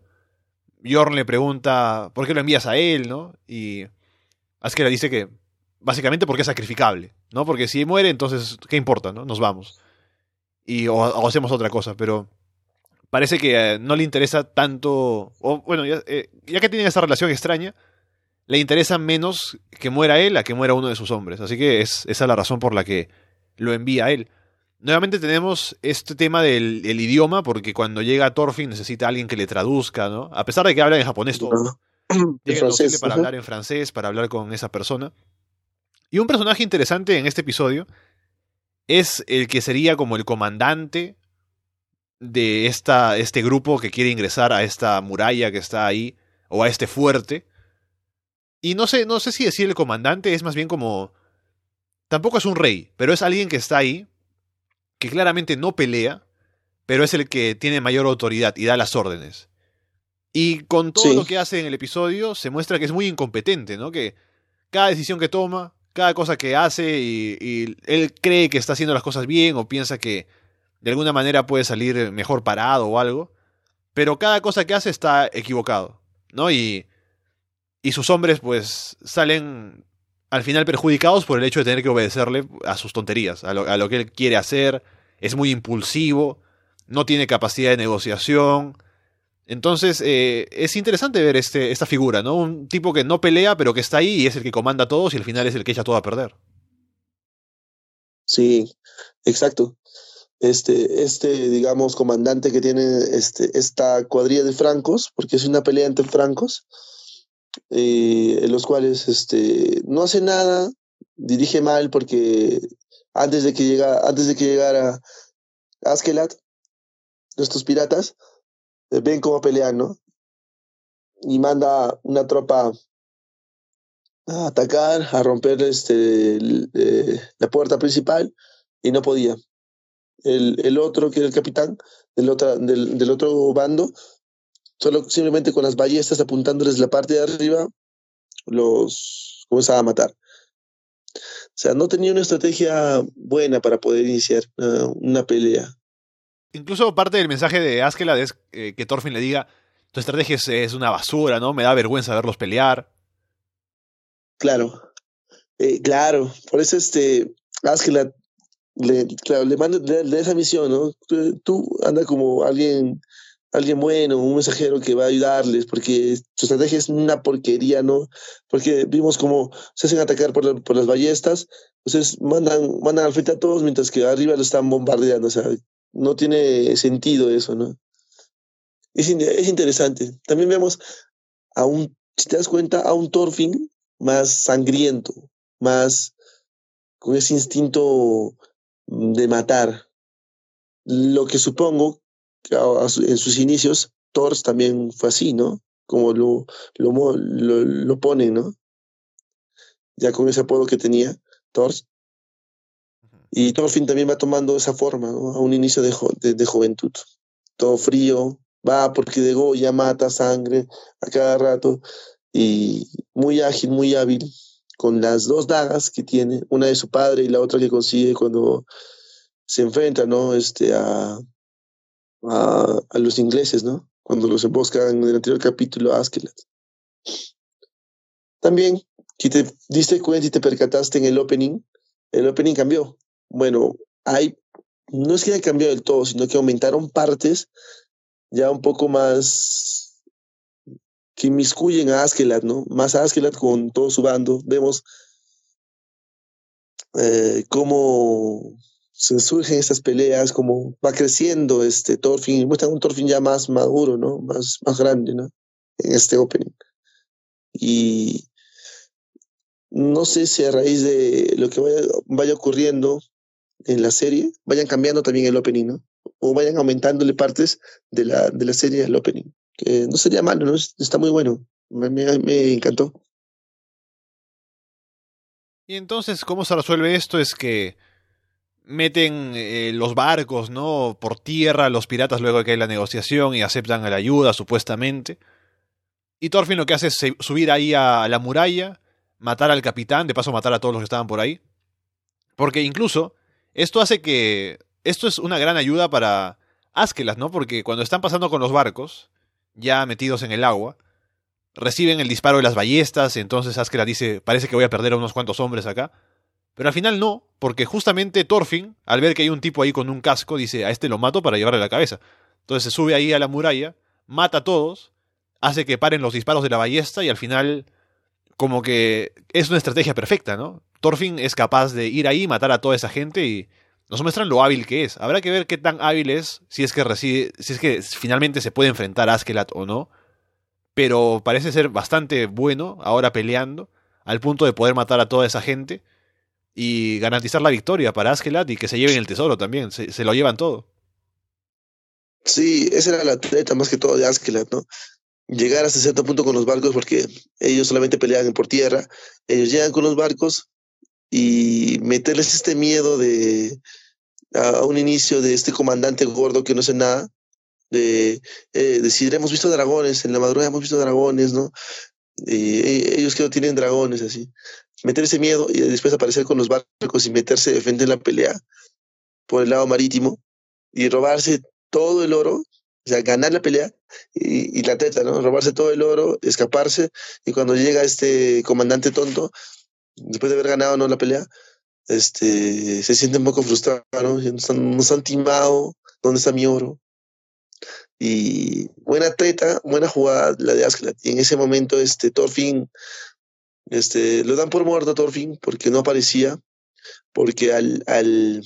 A: Bjorn le pregunta por qué lo envías a él, ¿no? Y Askelat dice que básicamente porque es sacrificable, ¿no? Porque si muere, entonces, ¿qué importa, no? Nos vamos. Y o hacemos otra cosa, pero parece que eh, no le interesa tanto, o bueno, eh, ya, que tienen esa relación extraña, le interesa menos que muera él a que muera uno de sus hombres. Así que es esa la razón por la que lo envía a él. Nuevamente tenemos este tema del idioma, porque cuando llega Thorfinn necesita a alguien que le traduzca, ¿no? A pesar de que habla en japonés todo. Tiene que para hablar en francés, para hablar con esa persona. Y un personaje interesante en este episodio es el que sería como el comandante de esta, este grupo que quiere ingresar a esta muralla que está ahí, o a este fuerte. Y no sé, no sé si decir el comandante es más bien como... Tampoco es un rey, pero es alguien que está ahí, que claramente no pelea, pero es el que tiene mayor autoridad y da las órdenes. Y con todo lo que hace en el episodio, se muestra que es muy incompetente, ¿no? Que cada decisión que toma, cada cosa que hace, y él cree que está haciendo las cosas bien o piensa que de alguna manera puede salir mejor parado o algo, pero cada cosa que hace está equivocado, ¿no? Y, y sus hombres pues salen al final perjudicados por el hecho de tener que obedecerle a sus tonterías, a lo, que él quiere hacer, es muy impulsivo, no tiene capacidad de negociación. Entonces eh, es interesante ver este, esta figura, ¿no? Un tipo que no pelea, pero que está ahí y es el que comanda a todos y al final es el que echa todo a perder.
B: Sí, exacto este, este, digamos, comandante que tiene este, esta cuadrilla de francos, porque es una pelea entre francos, eh, en los cuales este, no hace nada, dirige mal porque antes de que, llega, antes de que llegara Askelat, estos piratas, ven cómo pelean, ¿no? Y manda una tropa a atacar, a romper este, eh, la puerta principal y no podía el, el otro, que era el capitán del, otro del, del otro bando, solo simplemente con las ballestas apuntándoles la parte de arriba, los comenzaba a matar. O sea, no tenía una estrategia buena para poder iniciar una, pelea.
A: Incluso parte del mensaje de Askeladd es eh, que Thorfinn le diga, tu estrategia es, una basura, ¿no? Me da vergüenza verlos pelear.
B: Claro, eh, claro. Por eso este Askeladd le, claro, le manda le, esa misión, ¿no? Tú, anda como alguien, alguien bueno, un mensajero que va a ayudarles, porque su estrategia es una porquería, ¿no? Porque vimos como se hacen atacar por, por las ballestas, entonces mandan, mandan al frente a todos mientras que arriba lo están bombardeando, o sea, no tiene sentido eso, ¿no? Es, es interesante. También vemos a un, si te das cuenta, a un Thorfinn más sangriento, más con ese instinto de matar. Lo que supongo que en sus inicios Thor también fue así, ¿no? Como lo, lo, lo, ponen, ¿no? Ya con ese apodo que tenía, Thor. Y Thorfinn también va tomando esa forma, ¿no? A un inicio de, de, juventud. Todo frío, va porque de ya mata sangre a cada rato. Y muy ágil, muy hábil con las dos dagas que tiene, una de su padre y la otra que consigue cuando se enfrenta ¿no? este, a, a, a los ingleses, ¿no? Cuando los emboscan en el anterior capítulo a Askelat. También, si te diste cuenta y te percataste en el opening, el opening cambió. Bueno, hay, no es que haya cambiado del todo, sino que aumentaron partes ya un poco más que inmiscuyen a Askelat, ¿no? Más a Askelat con todo su bando. Vemos eh, cómo se surgen estas peleas, cómo va creciendo este Thorfinn, muestran un Thorfinn ya más maduro, ¿no? Más, más grande, ¿no? En este opening. Y no sé si a raíz de lo que vaya, vaya ocurriendo en la serie, vayan cambiando también el opening, ¿no? O vayan aumentándole partes de la, de la serie al opening. Que no sería malo, ¿no? Está muy bueno. Me, encantó.
A: Y entonces, ¿cómo se resuelve esto? Es que meten eh, los barcos, ¿no? Por tierra, los piratas luego que hay la negociación y aceptan la ayuda, supuestamente. Y Thorfinn lo que hace es subir ahí a la muralla, matar al capitán, de paso matar a todos los que estaban por ahí. Porque incluso, esto hace que... Esto es una gran ayuda para Askelas, ¿no? Porque cuando están pasando con los barcos, ya metidos en el agua, reciben el disparo de las ballestas, y entonces Askelas dice, parece que voy a perder a unos cuantos hombres acá. Pero al final no, porque justamente Thorfinn, al ver que hay un tipo ahí con un casco, dice, a este lo mato para llevarle la cabeza. Entonces se sube ahí a la muralla, mata a todos, hace que paren los disparos de la ballesta y al final como que es una estrategia perfecta, ¿no? Thorfinn es capaz de ir ahí, matar a toda esa gente y nos muestran lo hábil que es. Habrá que ver qué tan hábil es, si es que si es que finalmente se puede enfrentar a Askelat o no. Pero parece ser bastante bueno ahora peleando, al punto de poder matar a toda esa gente y garantizar la victoria para Askelat y que se lleven el tesoro también, se, lo llevan todo.
B: Sí, esa era la treta más que todo de Askelat, ¿no? llegar hasta cierto punto con los barcos porque ellos solamente peleaban por tierra. Ellos llegan con los barcos y meterles este miedo de a un inicio de este comandante gordo que no hace nada, de eh, decir, hemos visto dragones, en la madrugada hemos visto dragones, ¿no? Y ellos que no tienen dragones, así. Meter ese miedo y después aparecer con los barcos y meterse de frente en la pelea por el lado marítimo y robarse todo el oro o sea, ganar la pelea y, y, la teta, ¿no? Robarse todo el oro, escaparse, y cuando llega este comandante tonto, después de haber ganado ¿no? la pelea, este, se siente un poco frustrado, ¿no? Nos han, timado, ¿dónde está mi oro? Y buena treta, buena jugada la de Askeladd. Y en ese momento, este, Thorfinn, este, lo dan por muerto a Thorfinn porque no aparecía, porque al, al,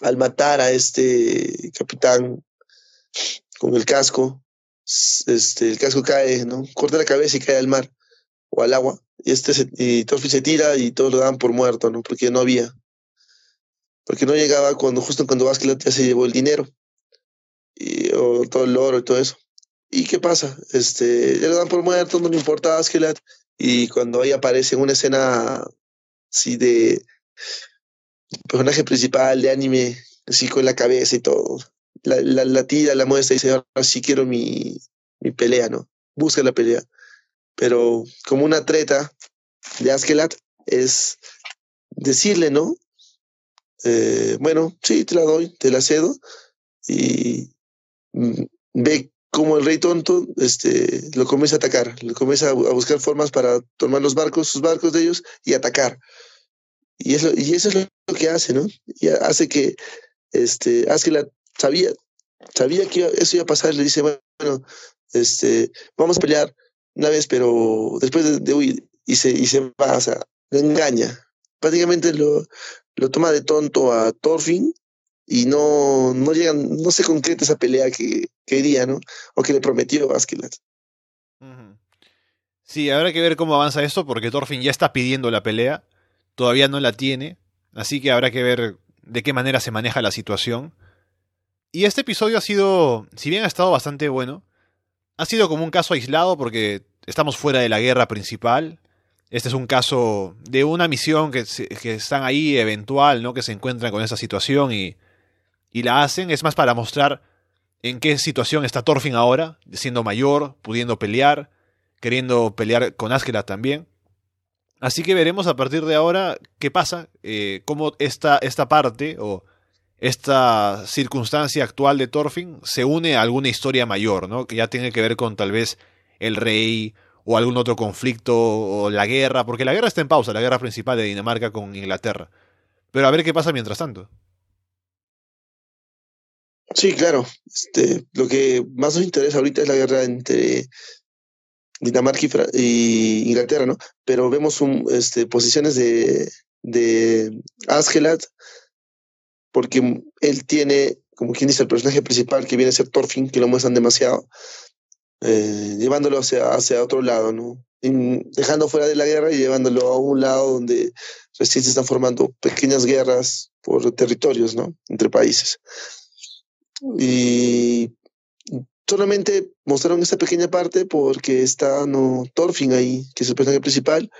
B: al matar a este capitán con el casco, este, el casco cae, ¿no? Corta la cabeza y cae al mar o al agua. Y este se, y Torfi se tira y todos lo dan por muerto, ¿no? Porque no había. Porque no llegaba cuando, justo cuando Basquilat ya se llevó el dinero. Y, o todo el oro y todo eso. ¿Y qué pasa? Este, ya lo dan por muerto, no le importa a. Y cuando ahí aparece en una escena así de personaje principal de anime, así con la cabeza y todo, la, la, la tira, la muestra y dice, ahora sí quiero mi, mi pelea, ¿no? Busca la pelea. Pero como una treta de Askelat es decirle, ¿no? Eh, bueno, sí, te la doy, te la cedo. Y mm, ve como el rey tonto este, lo comienza a atacar, lo comienza a, buscar formas para tomar los barcos, sus barcos de ellos y atacar. Y eso, y eso es lo que hace, ¿no? Y hace que este, sabía, sabía que eso iba a pasar, le dice, bueno, este, vamos a pelear una vez, pero después de, de huir, y se, y se va, engaña. Prácticamente lo, lo toma de tonto a Thorfinn y no, no llegan, no se concreta esa pelea que quería, ¿no? O que le prometió Askeladd.
A: Sí, habrá que ver cómo avanza esto, porque Thorfinn ya está pidiendo la pelea, todavía no la tiene, así que habrá que ver de qué manera se maneja la situación. Y este episodio ha sido, si bien ha estado bastante bueno, ha sido como un caso aislado porque estamos fuera de la guerra principal. Este es un caso de una misión que, están ahí eventual, ¿no? Que se encuentran con esa situación y, y la hacen. Es más para mostrar en qué situación está Thorfinn ahora, siendo mayor, pudiendo pelear, queriendo pelear con Askeladd también. Así que veremos a partir de ahora qué pasa, eh, cómo esta, esta parte, o esta circunstancia actual de Thorfinn se une a alguna historia mayor, ¿no? Que ya tiene que ver con tal vez el rey o algún otro conflicto o la guerra, porque la guerra está en pausa, la guerra principal de Dinamarca con Inglaterra. Pero a ver qué pasa mientras tanto.
B: Sí, claro. Este, lo que más nos interesa ahorita es la guerra entre Dinamarca y, Inglaterra, ¿no? Pero vemos este, posiciones de, de Asgelat, porque él tiene, como quien dice, el personaje principal que viene a ser Thorfinn, que lo muestran demasiado, eh, llevándolo hacia, hacia otro lado, ¿no? dejando fuera de la guerra y llevándolo a un lado donde recién se están formando pequeñas guerras por territorios, ¿no? Entre países. Y solamente mostraron esta pequeña parte porque está no Thorfinn ahí, que es el personaje principal.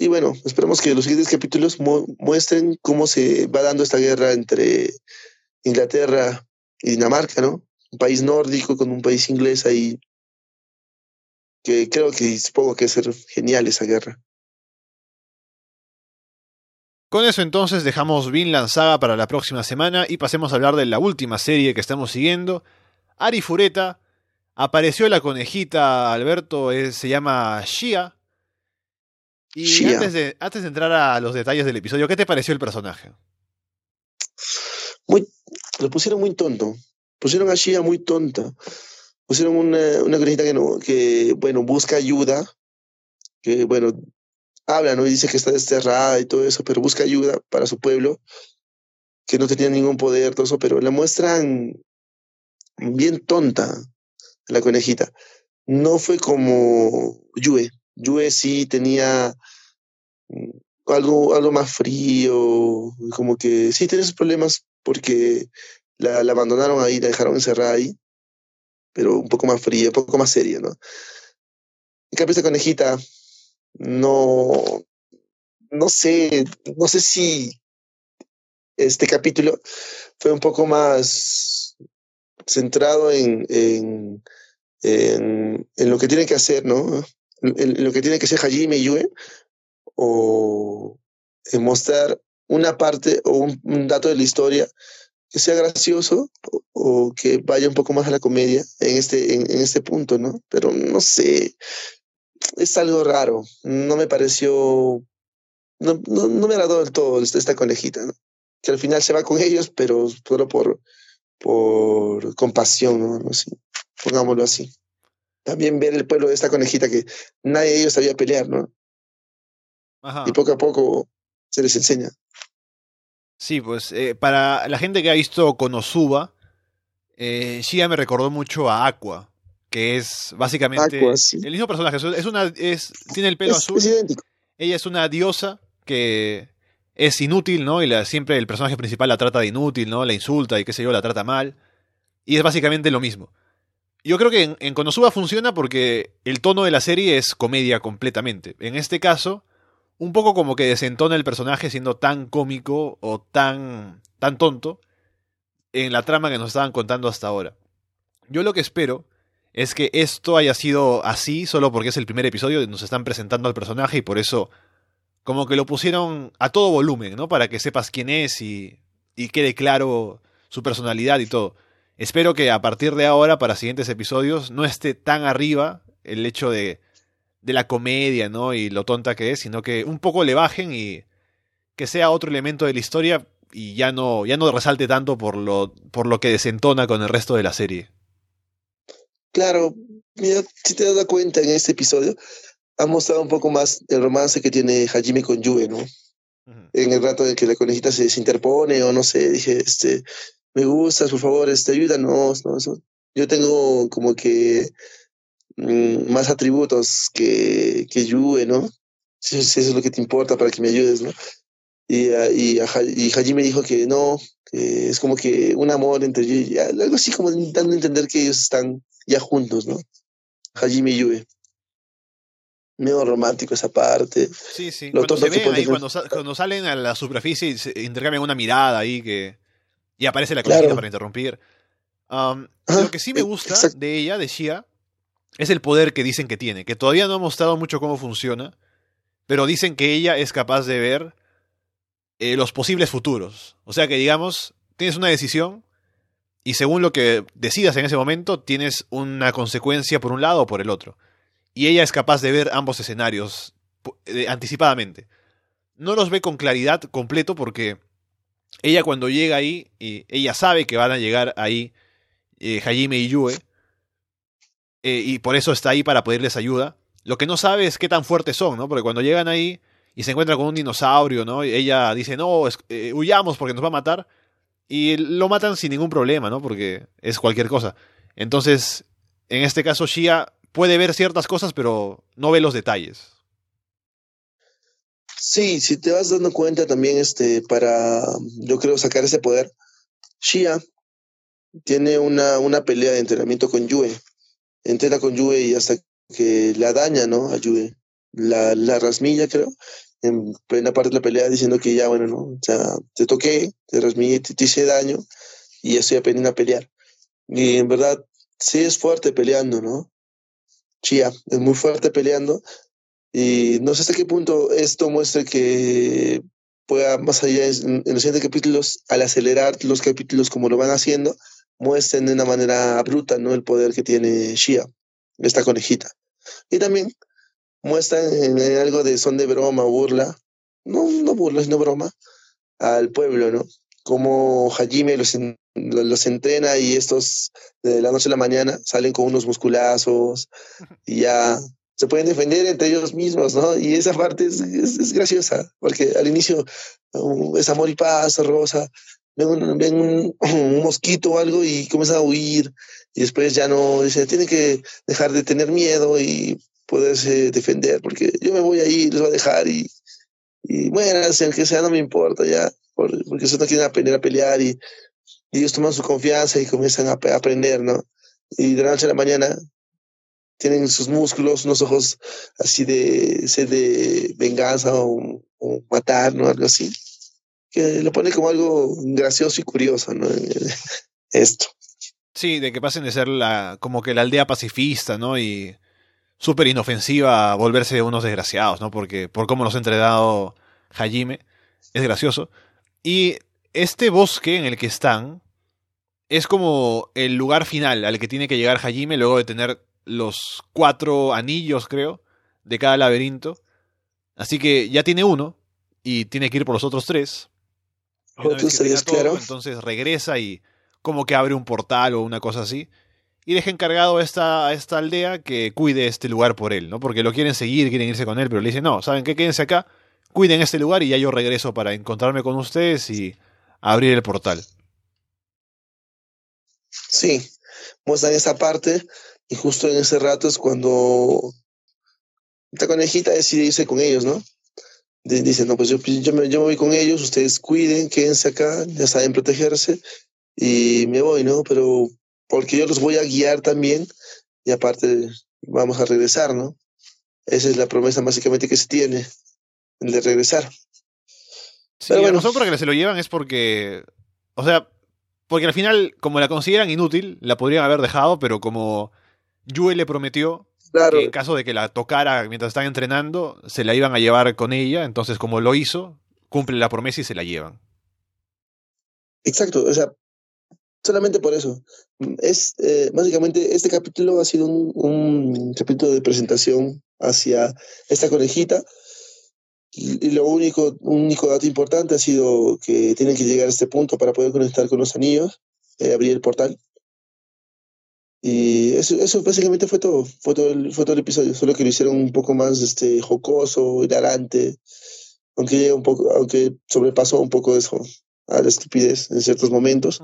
B: Y bueno, esperemos que los siguientes capítulos muestren cómo se va dando esta guerra entre Inglaterra y Dinamarca, ¿no? Un país nórdico con un país inglés ahí, que creo que supongo que va a ser genial esa guerra.
A: Con eso entonces dejamos Vinland Saga para la próxima semana y pasemos a hablar de la última serie que estamos siguiendo. Ari Fureta. Apareció la conejita, Alberto, se llama Shia. Y Antes, de, antes de entrar a los detalles del episodio, ¿qué te pareció el personaje?
B: Muy, lo pusieron muy tonto. Pusieron a Shia muy tonta. Pusieron una, una conejita que, no, que, bueno, busca ayuda. Que, bueno, habla, ¿no? Y dice que está desterrada y todo eso, pero busca ayuda para su pueblo, que no tenía ningún poder, todo eso, pero la muestran bien tonta, la conejita. No fue como Yue. Yue sí tenía mm, algo, algo más frío, como que sí tiene sus problemas porque la, abandonaron ahí, la dejaron encerrada ahí, pero un poco más fría, un poco más seria, ¿no? En cambio, conejita no, no sé, no sé si este capítulo fue un poco más centrado en, en, en, lo que tiene que hacer, ¿no? Lo que tiene que hacer Hajime Yue, o mostrar una parte o un, dato de la historia que sea gracioso o, que vaya un poco más a la comedia en este, en, este punto, ¿no? Pero no sé, es algo raro. No me pareció. No, no, no me agradó del todo esta conejita, ¿no? Que al final se va con ellos, pero solo por, por compasión, ¿no? Pongámoslo así. También ver el pueblo de esta conejita que nadie de ellos sabía pelear, ¿no? Ajá. Y poco a poco se les enseña.
A: Sí, pues eh, para la gente que ha visto Konosuba, eh, Shia me recordó mucho a Aqua que es básicamente el mismo personaje. Es una, es, tiene el pelo azul. Ella es una diosa que es inútil, ¿no? Y la, siempre el personaje principal la trata de inútil, ¿no? La insulta y qué sé yo, la trata mal. Y es básicamente lo mismo. Yo creo que en, en Konosuba funciona porque el tono de la serie es comedia completamente. En este caso, un poco como que desentona el personaje siendo tan cómico o tan, tan tonto en la trama que nos estaban contando hasta ahora. Yo lo que espero es que esto haya sido así solo porque es el primer episodio, nos están presentando al personaje y por eso como que lo pusieron a todo volumen, ¿no? Para que sepas quién es y, y quede claro su personalidad y todo. Espero que a partir de ahora, para siguientes episodios, no esté tan arriba el hecho de, de la comedia, ¿no? Y lo tonta que es, sino que un poco le bajen y que sea otro elemento de la historia y ya no, ya no resalte tanto por lo, por lo que desentona con el resto de la serie.
B: Claro, mira, si te das cuenta en este episodio, ha mostrado un poco más el romance que tiene Hajime con Yue, ¿no? En el rato de que la conejita se, interpone o no sé, dije, este, me gustas, por favor, este, ayúdanos, ¿no? yo tengo como que mm, más atributos que, que Yue, ¿no? Si, eso es lo que te importa para que me ayudes, ¿no? Y, y, y Hajime dijo que no, que es como que un amor entre ellos, algo así como dando a entender que ellos están ya juntos, ¿no? Hajime y Yue. Medio romántico esa parte.
A: Sí, sí. cuando se ven ahí, cuando, cuando, salen a la superficie y intercambian una mirada ahí que... Y aparece la conejita para interrumpir. Um, lo que sí me gusta de ella, de Shia, es el poder que dicen que tiene, que todavía no ha mostrado mucho cómo funciona, pero dicen que ella es capaz de ver eh, los posibles futuros. O sea que, digamos, tienes una decisión y según lo que decidas en ese momento, tienes una consecuencia por un lado o por el otro. Y ella es capaz de ver ambos escenarios eh, anticipadamente. No los ve con claridad completo porque ella cuando llega ahí, y ella sabe que van a llegar ahí eh, Hajime y Yue, eh, y por eso está ahí para pedirles ayuda. Lo que no sabe es qué tan fuertes son, ¿no? Porque cuando llegan ahí y se encuentran con un dinosaurio, ¿no? Y ella dice, no, eh, huyamos porque nos va a matar. Y lo matan sin ningún problema, ¿no? Porque es cualquier cosa. Entonces, en este caso, Shia puede ver ciertas cosas, pero no ve los detalles.
B: Sí, si te vas dando cuenta también, este, para, yo creo, sacar ese poder, Shia tiene una, una pelea de entrenamiento con Yue. Entrena con Yue y hasta que la daña, ¿no? A Yue. La, la rasmilla, creo, en plena parte de la pelea diciendo que ya, bueno, ¿no? O sea, te toqué, te rasmillé, te, te hice daño y estoy aprendiendo a pelear. Y en verdad, sí es fuerte peleando, ¿no? Chia es muy fuerte peleando y no sé hasta qué punto esto muestra que pueda, más allá en, los siguientes capítulos, al acelerar los capítulos como lo van haciendo, muestren de una manera bruta ¿no? el poder que tiene Shia, esta conejita. Y también muestran en, algo de son de broma burla, no, no burla, sino broma, al pueblo, ¿no? Como Hajime los, los entrena y estos de la noche a la mañana salen con unos musculazos y ya se pueden defender entre ellos mismos, ¿no? Y esa parte es, es, graciosa, porque al inicio uh, es amor y paz, rosa, ven, un, ven un, un, mosquito o algo y comienzan a huir, y después ya no, dice, tienen que dejar de tener miedo y poderse defender, porque yo me voy ahí, les voy a dejar y, y bueno, aunque sea, no me importa ya, porque eso no quieren aprender a pelear y, y ellos toman su confianza y comienzan a, a aprender, ¿no? Y de la noche a la mañana tienen sus músculos, unos ojos así de sed de venganza o, o, matar, ¿no? Algo así. Que lo pone como algo gracioso y curioso, ¿no? Esto.
A: Sí, de que pasen de ser la, como que la aldea pacifista, ¿no? Y súper inofensiva a volverse unos desgraciados, ¿no? Porque por cómo los ha entrenado Hajime, es gracioso. Y este bosque en el que están es como el lugar final al que tiene que llegar Hajime luego de tener los cuatro anillos, creo, de cada laberinto. Así que ya tiene uno y tiene que ir por los otros tres.
B: Entonces, todo, claro.
A: entonces regresa y como que abre un portal o una cosa así. Y deja encargado a esta, a esta aldea que cuide este lugar por él, ¿no? Porque lo quieren seguir, quieren irse con él, pero le dicen, no, ¿saben qué? Quédense acá, cuiden este lugar y ya yo regreso para encontrarme con ustedes y abrir el portal.
B: Sí, muestran esa parte y justo en ese rato es cuando esta conejita decide irse con ellos, ¿no? Dice, no, pues yo, yo, me, yo me voy con ellos, ustedes cuiden, quédense acá, ya saben protegerse y me voy, ¿no? Pero porque yo los voy a guiar también y aparte vamos a regresar, ¿no? Esa es la promesa básicamente que se tiene, el de regresar.
A: Sí, Pero bueno. la razón por la que se lo llevan es porque, o sea, porque al final, como la consideran inútil, la podrían haber dejado, pero como Yue le prometió
B: claro.
A: que en caso de que la tocara mientras están entrenando, se la iban a llevar con ella, entonces como lo hizo, cumple la promesa y se la llevan.
B: Exacto, o sea, solamente por eso. Es eh, básicamente este capítulo ha sido un, un, capítulo de presentación hacia esta conejita. Y, y lo único, único dato importante ha sido que tienen que llegar a este punto para poder conectar con los anillos, eh, abrir el portal. Y eso, eso básicamente fue todo, fue todo, el, fue todo el episodio, solo que lo hicieron un poco más este, jocoso, hilarante, aunque, un poco, aunque sobrepasó un poco eso a la estupidez en ciertos momentos.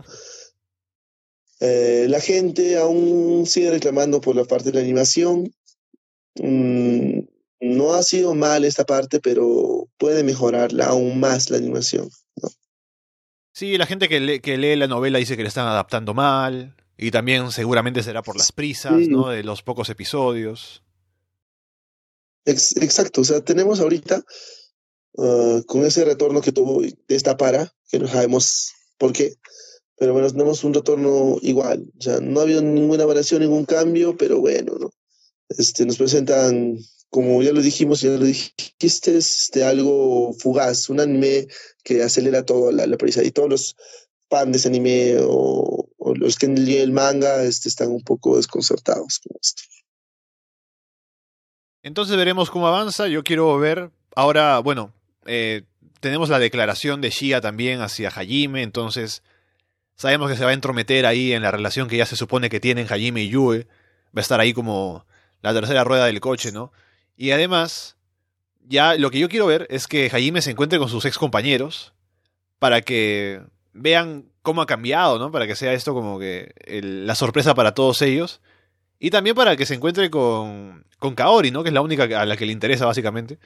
B: Eh, la gente aún sigue reclamando por la parte de la animación. Mm, no ha sido mal esta parte, pero puede mejorarla aún más la animación. ¿no?
A: Sí, la gente que, le, que lee la novela dice que le están adaptando mal. Y también seguramente será por las prisas, sí. ¿no? De los pocos episodios.
B: Ex exacto, o sea, tenemos ahorita uh, con ese retorno que tuvo de esta para, que no sabemos por qué, pero bueno, tenemos un retorno igual, o sea, no ha habido ninguna variación, ningún cambio, pero bueno, ¿no? Este, nos presentan como ya lo dijimos, ya lo dijiste, es de algo fugaz, un anime que acelera todo la, la prisa. Y todos los fans de ese anime o los que leen el manga este, están un poco desconcertados con esto.
A: Entonces veremos cómo avanza. Yo quiero ver. Ahora, bueno, eh, tenemos la declaración de Shia también hacia Hajime. Entonces, sabemos que se va a entrometer ahí en la relación que ya se supone que tienen Hajime y Yue. Va a estar ahí como la tercera rueda del coche, ¿no? Y además, ya lo que yo quiero ver es que Hajime se encuentre con sus ex compañeros para que vean cómo ha cambiado, ¿no? Para que sea esto como que el, la sorpresa para todos ellos. Y también para que se encuentre con, con Kaori, ¿no? Que es la única a la que le interesa básicamente.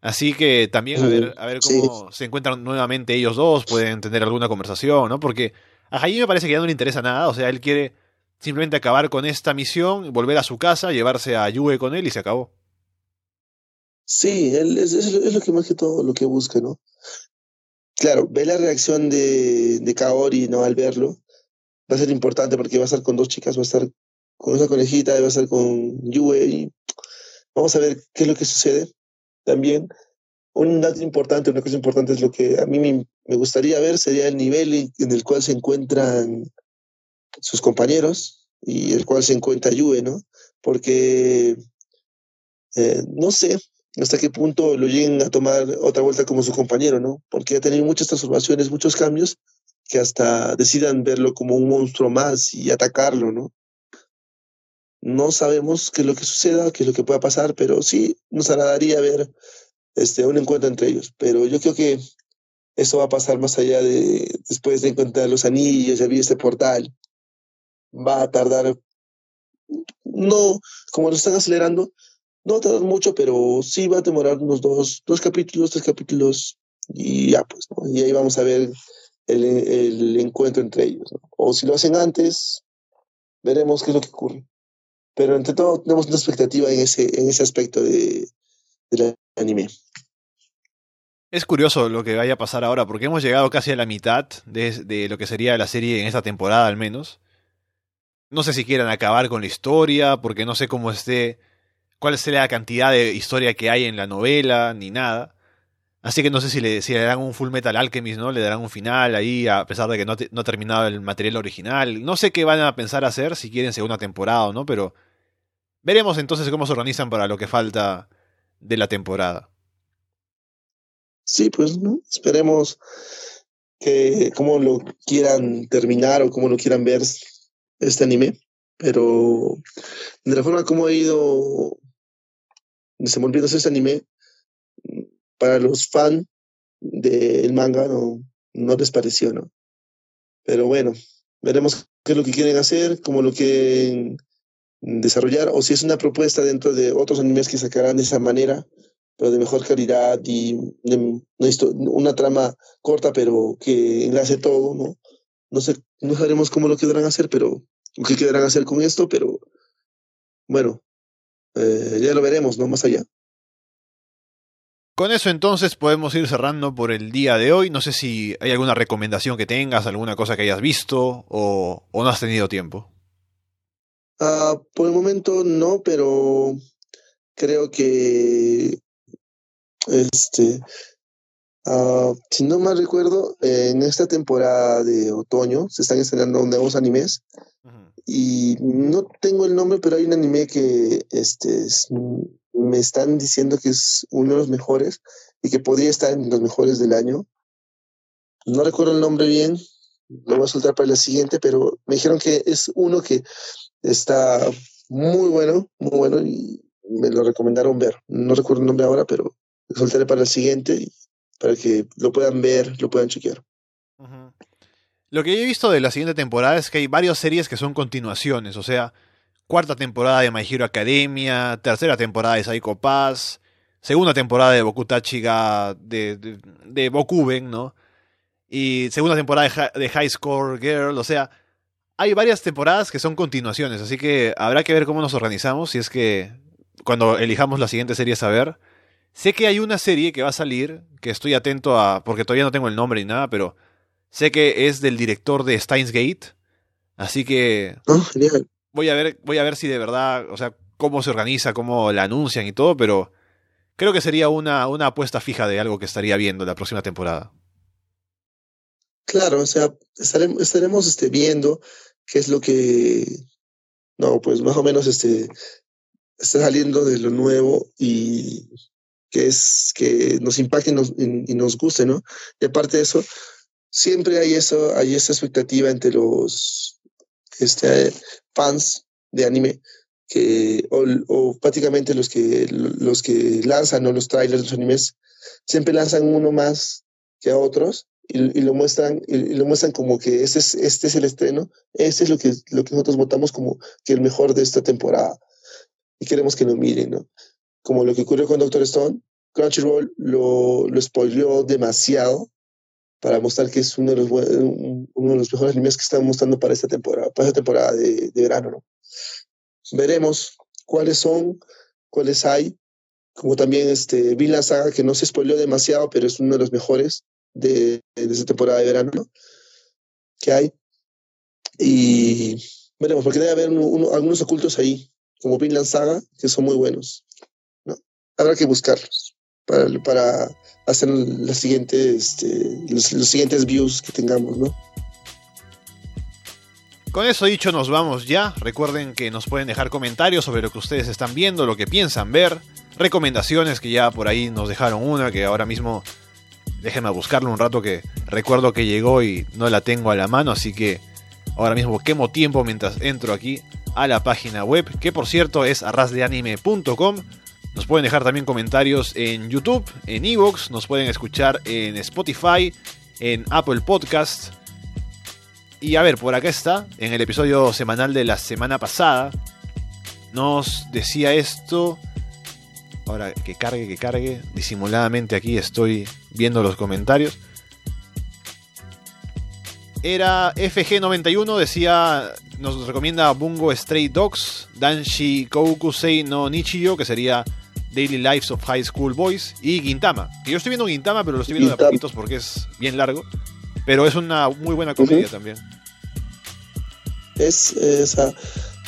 A: Así que también a ver, a ver cómo sí. se encuentran nuevamente ellos dos, pueden tener alguna conversación, ¿no? Porque a Jaime me parece que ya no le interesa nada, o sea, él quiere simplemente acabar con esta misión, volver a su casa, llevarse a Yue con él y se acabó.
B: Sí, él es, es, es lo que más que todo lo que busca, ¿no? Claro, ve la reacción de, de Kaori, ¿no? Al verlo, va a ser importante porque va a estar con dos chicas, va a estar con esa conejita, va a estar con Yue y vamos a ver qué es lo que sucede. También un dato importante, una cosa importante es lo que a mí me, me gustaría ver sería el nivel en el cual se encuentran sus compañeros y el cual se encuentra Yue, ¿no? Porque eh, no sé hasta qué punto lo lleguen a tomar otra vuelta como su compañero, ¿no? Porque ha tenido muchas transformaciones, muchos cambios, que hasta decidan verlo como un monstruo más y atacarlo, ¿no? No sabemos qué es lo que suceda, qué es lo que pueda pasar, pero sí nos agradaría ver este, un encuentro entre ellos. Pero yo creo que eso va a pasar más allá de después de encontrar los anillos, abrir este portal. Va a tardar, no, como lo están acelerando, no tardar mucho, pero sí va a demorar unos dos, dos capítulos, tres capítulos, y ya pues, ¿no? Y ahí vamos a ver el, el encuentro entre ellos. O si lo hacen antes, veremos qué es lo que ocurre pero entre todo tenemos una expectativa en ese, en ese aspecto de, del anime.
A: Es curioso lo que vaya a pasar ahora, porque hemos llegado casi a la mitad de, de, lo que sería la serie en esta temporada al menos. No sé si quieran acabar con la historia, porque no sé cómo esté, cuál sea la cantidad de historia que hay en la novela, ni nada. Así que no sé si le, si darán un Full Metal Alchemist, ¿no? Le darán un final ahí, a pesar de que no, no ha terminado el material original. No sé qué van a pensar hacer, si quieren segunda temporada o no, pero Veremos entonces cómo se organizan para lo que falta de la temporada.
B: Sí, pues esperemos que cómo lo quieran terminar o cómo lo quieran ver este anime, pero de la forma como ha ido desenvolviéndose este anime, para los fans del manga no, no les pareció, ¿no? Pero bueno, veremos qué es lo que quieren hacer, cómo lo quieren desarrollar o si es una propuesta dentro de otros animes que sacarán de esa manera, pero de mejor calidad y de una trama corta pero que enlace todo, ¿no? No sé, no sabremos cómo lo quedarán a hacer, pero qué quedarán a hacer con esto, pero bueno, eh, ya lo veremos, ¿no? Más allá.
A: Con eso entonces podemos ir cerrando por el día de hoy. No sé si hay alguna recomendación que tengas, alguna cosa que hayas visto o, o no has tenido tiempo.
B: Uh, por el momento no, pero creo que este uh, si no mal recuerdo, en esta temporada de otoño se están estrenando nuevos animes uh -huh. Y no tengo el nombre, pero hay un anime que este es, me están diciendo que es uno de los mejores y que podría estar en los mejores del año. No recuerdo el nombre bien, lo voy a soltar para la siguiente, pero me dijeron que es uno que está muy bueno, muy bueno y me lo recomendaron ver. No recuerdo el nombre ahora, pero soltaré para el siguiente para que lo puedan ver, lo puedan chequear.
A: Lo que yo he visto de la siguiente temporada es que hay varias series que son continuaciones, o sea, cuarta temporada de My Hero Academia, tercera temporada de Psycho Pass, segunda temporada de Bokutachiga de, de, de Bokuben, ¿no? Y segunda temporada de, de High Score Girl, o sea, hay varias temporadas que son continuaciones, así que habrá que ver cómo nos organizamos, si es que cuando elijamos la siguiente serie a ver. Sé que hay una serie que va a salir, que estoy atento a, porque todavía no tengo el nombre ni nada, pero sé que es del director de Steins Gate, así que
B: oh, genial.
A: voy a ver, voy a ver si de verdad, o sea, cómo se organiza, cómo la anuncian y todo, pero creo que sería una, una apuesta fija de algo que estaría viendo la próxima temporada.
B: Claro, o sea, estaremos, estaremos este, viendo qué es lo que, no, pues más o menos este, está saliendo de lo nuevo y que es que nos impacte y nos, y, nos guste, ¿no? Y aparte de eso, siempre hay eso, hay esa expectativa entre los este, fans de anime que o, prácticamente los que los que lanzan o los trailers de los animes siempre lanzan uno más que a otros y, y lo muestran y, lo muestran como que este es este es el estreno este es lo que lo que nosotros votamos como que el mejor de esta temporada y queremos que lo miren no como lo que ocurrió con Doctor Stone Crunchyroll lo lo spoileó demasiado para mostrar que es uno de los uno de los mejores animes que están mostrando para esta temporada para esta temporada de, de verano no veremos cuáles son, cuáles hay, como también este, vi la saga que no se spoileó demasiado, pero es uno de los mejores de, de esta temporada de verano ¿no? que hay. Y veremos, porque debe haber uno, uno, algunos ocultos ahí, como Vinland Saga, que son muy buenos. ¿no? Habrá que buscarlos para, para hacer este, los, los siguientes views que tengamos, ¿no?
A: Con eso dicho nos vamos ya. Recuerden que nos pueden dejar comentarios sobre lo que ustedes están viendo, lo que piensan ver, recomendaciones que ya por ahí nos dejaron una que ahora mismo déjenme buscarlo un rato que recuerdo que llegó y no la tengo a la mano, así que ahora mismo quemo tiempo mientras entro aquí a la página web, que por cierto es arrasdeanime.com. Nos pueden dejar también comentarios en YouTube, en Evox, nos pueden escuchar en Spotify, en Apple Podcast y a ver, por acá está, en el episodio semanal de la semana pasada, nos decía esto. Ahora que cargue, que cargue. Disimuladamente aquí estoy viendo los comentarios. Era FG91, decía, nos recomienda Bungo Stray Dogs, Danshi Koukusei no Nichiyo, que sería Daily Lives of High School Boys, y Gintama. Que yo estoy viendo Gintama, pero lo estoy viendo de a poquitos porque es bien largo. Pero es una muy buena comedia uh -huh. también.
B: Es, esa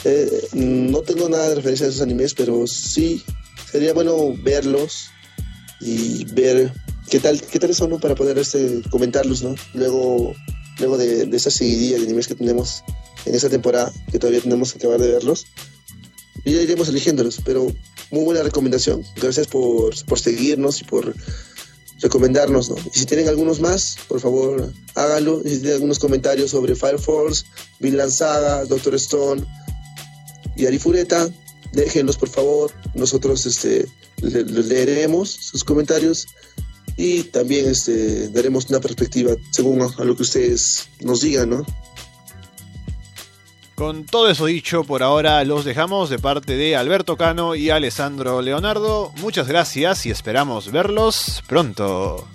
B: eh, no tengo nada de referencia a esos animes, pero sí sería bueno verlos y ver qué tal, qué tal son ¿no? para poder este, comentarlos, ¿no? Luego, luego de, de esa seguidilla de animes que tenemos en esta temporada, que todavía tenemos que acabar de verlos. Y ya iremos eligiéndolos, pero muy buena recomendación. Gracias por, por seguirnos y por recomendarnos, ¿no? Y si tienen algunos más, por favor, háganlo. Y si tienen algunos comentarios sobre Fire Force, Vinland Saga, Doctor Stone y Arifureta, déjenlos, por favor. Nosotros este, le, le leeremos sus comentarios y también este, daremos una perspectiva según a lo que ustedes nos digan, ¿no?
A: Con todo eso dicho, por ahora los dejamos de parte de Alberto Cano y Alessandro Leonardo. Muchas gracias y esperamos verlos pronto.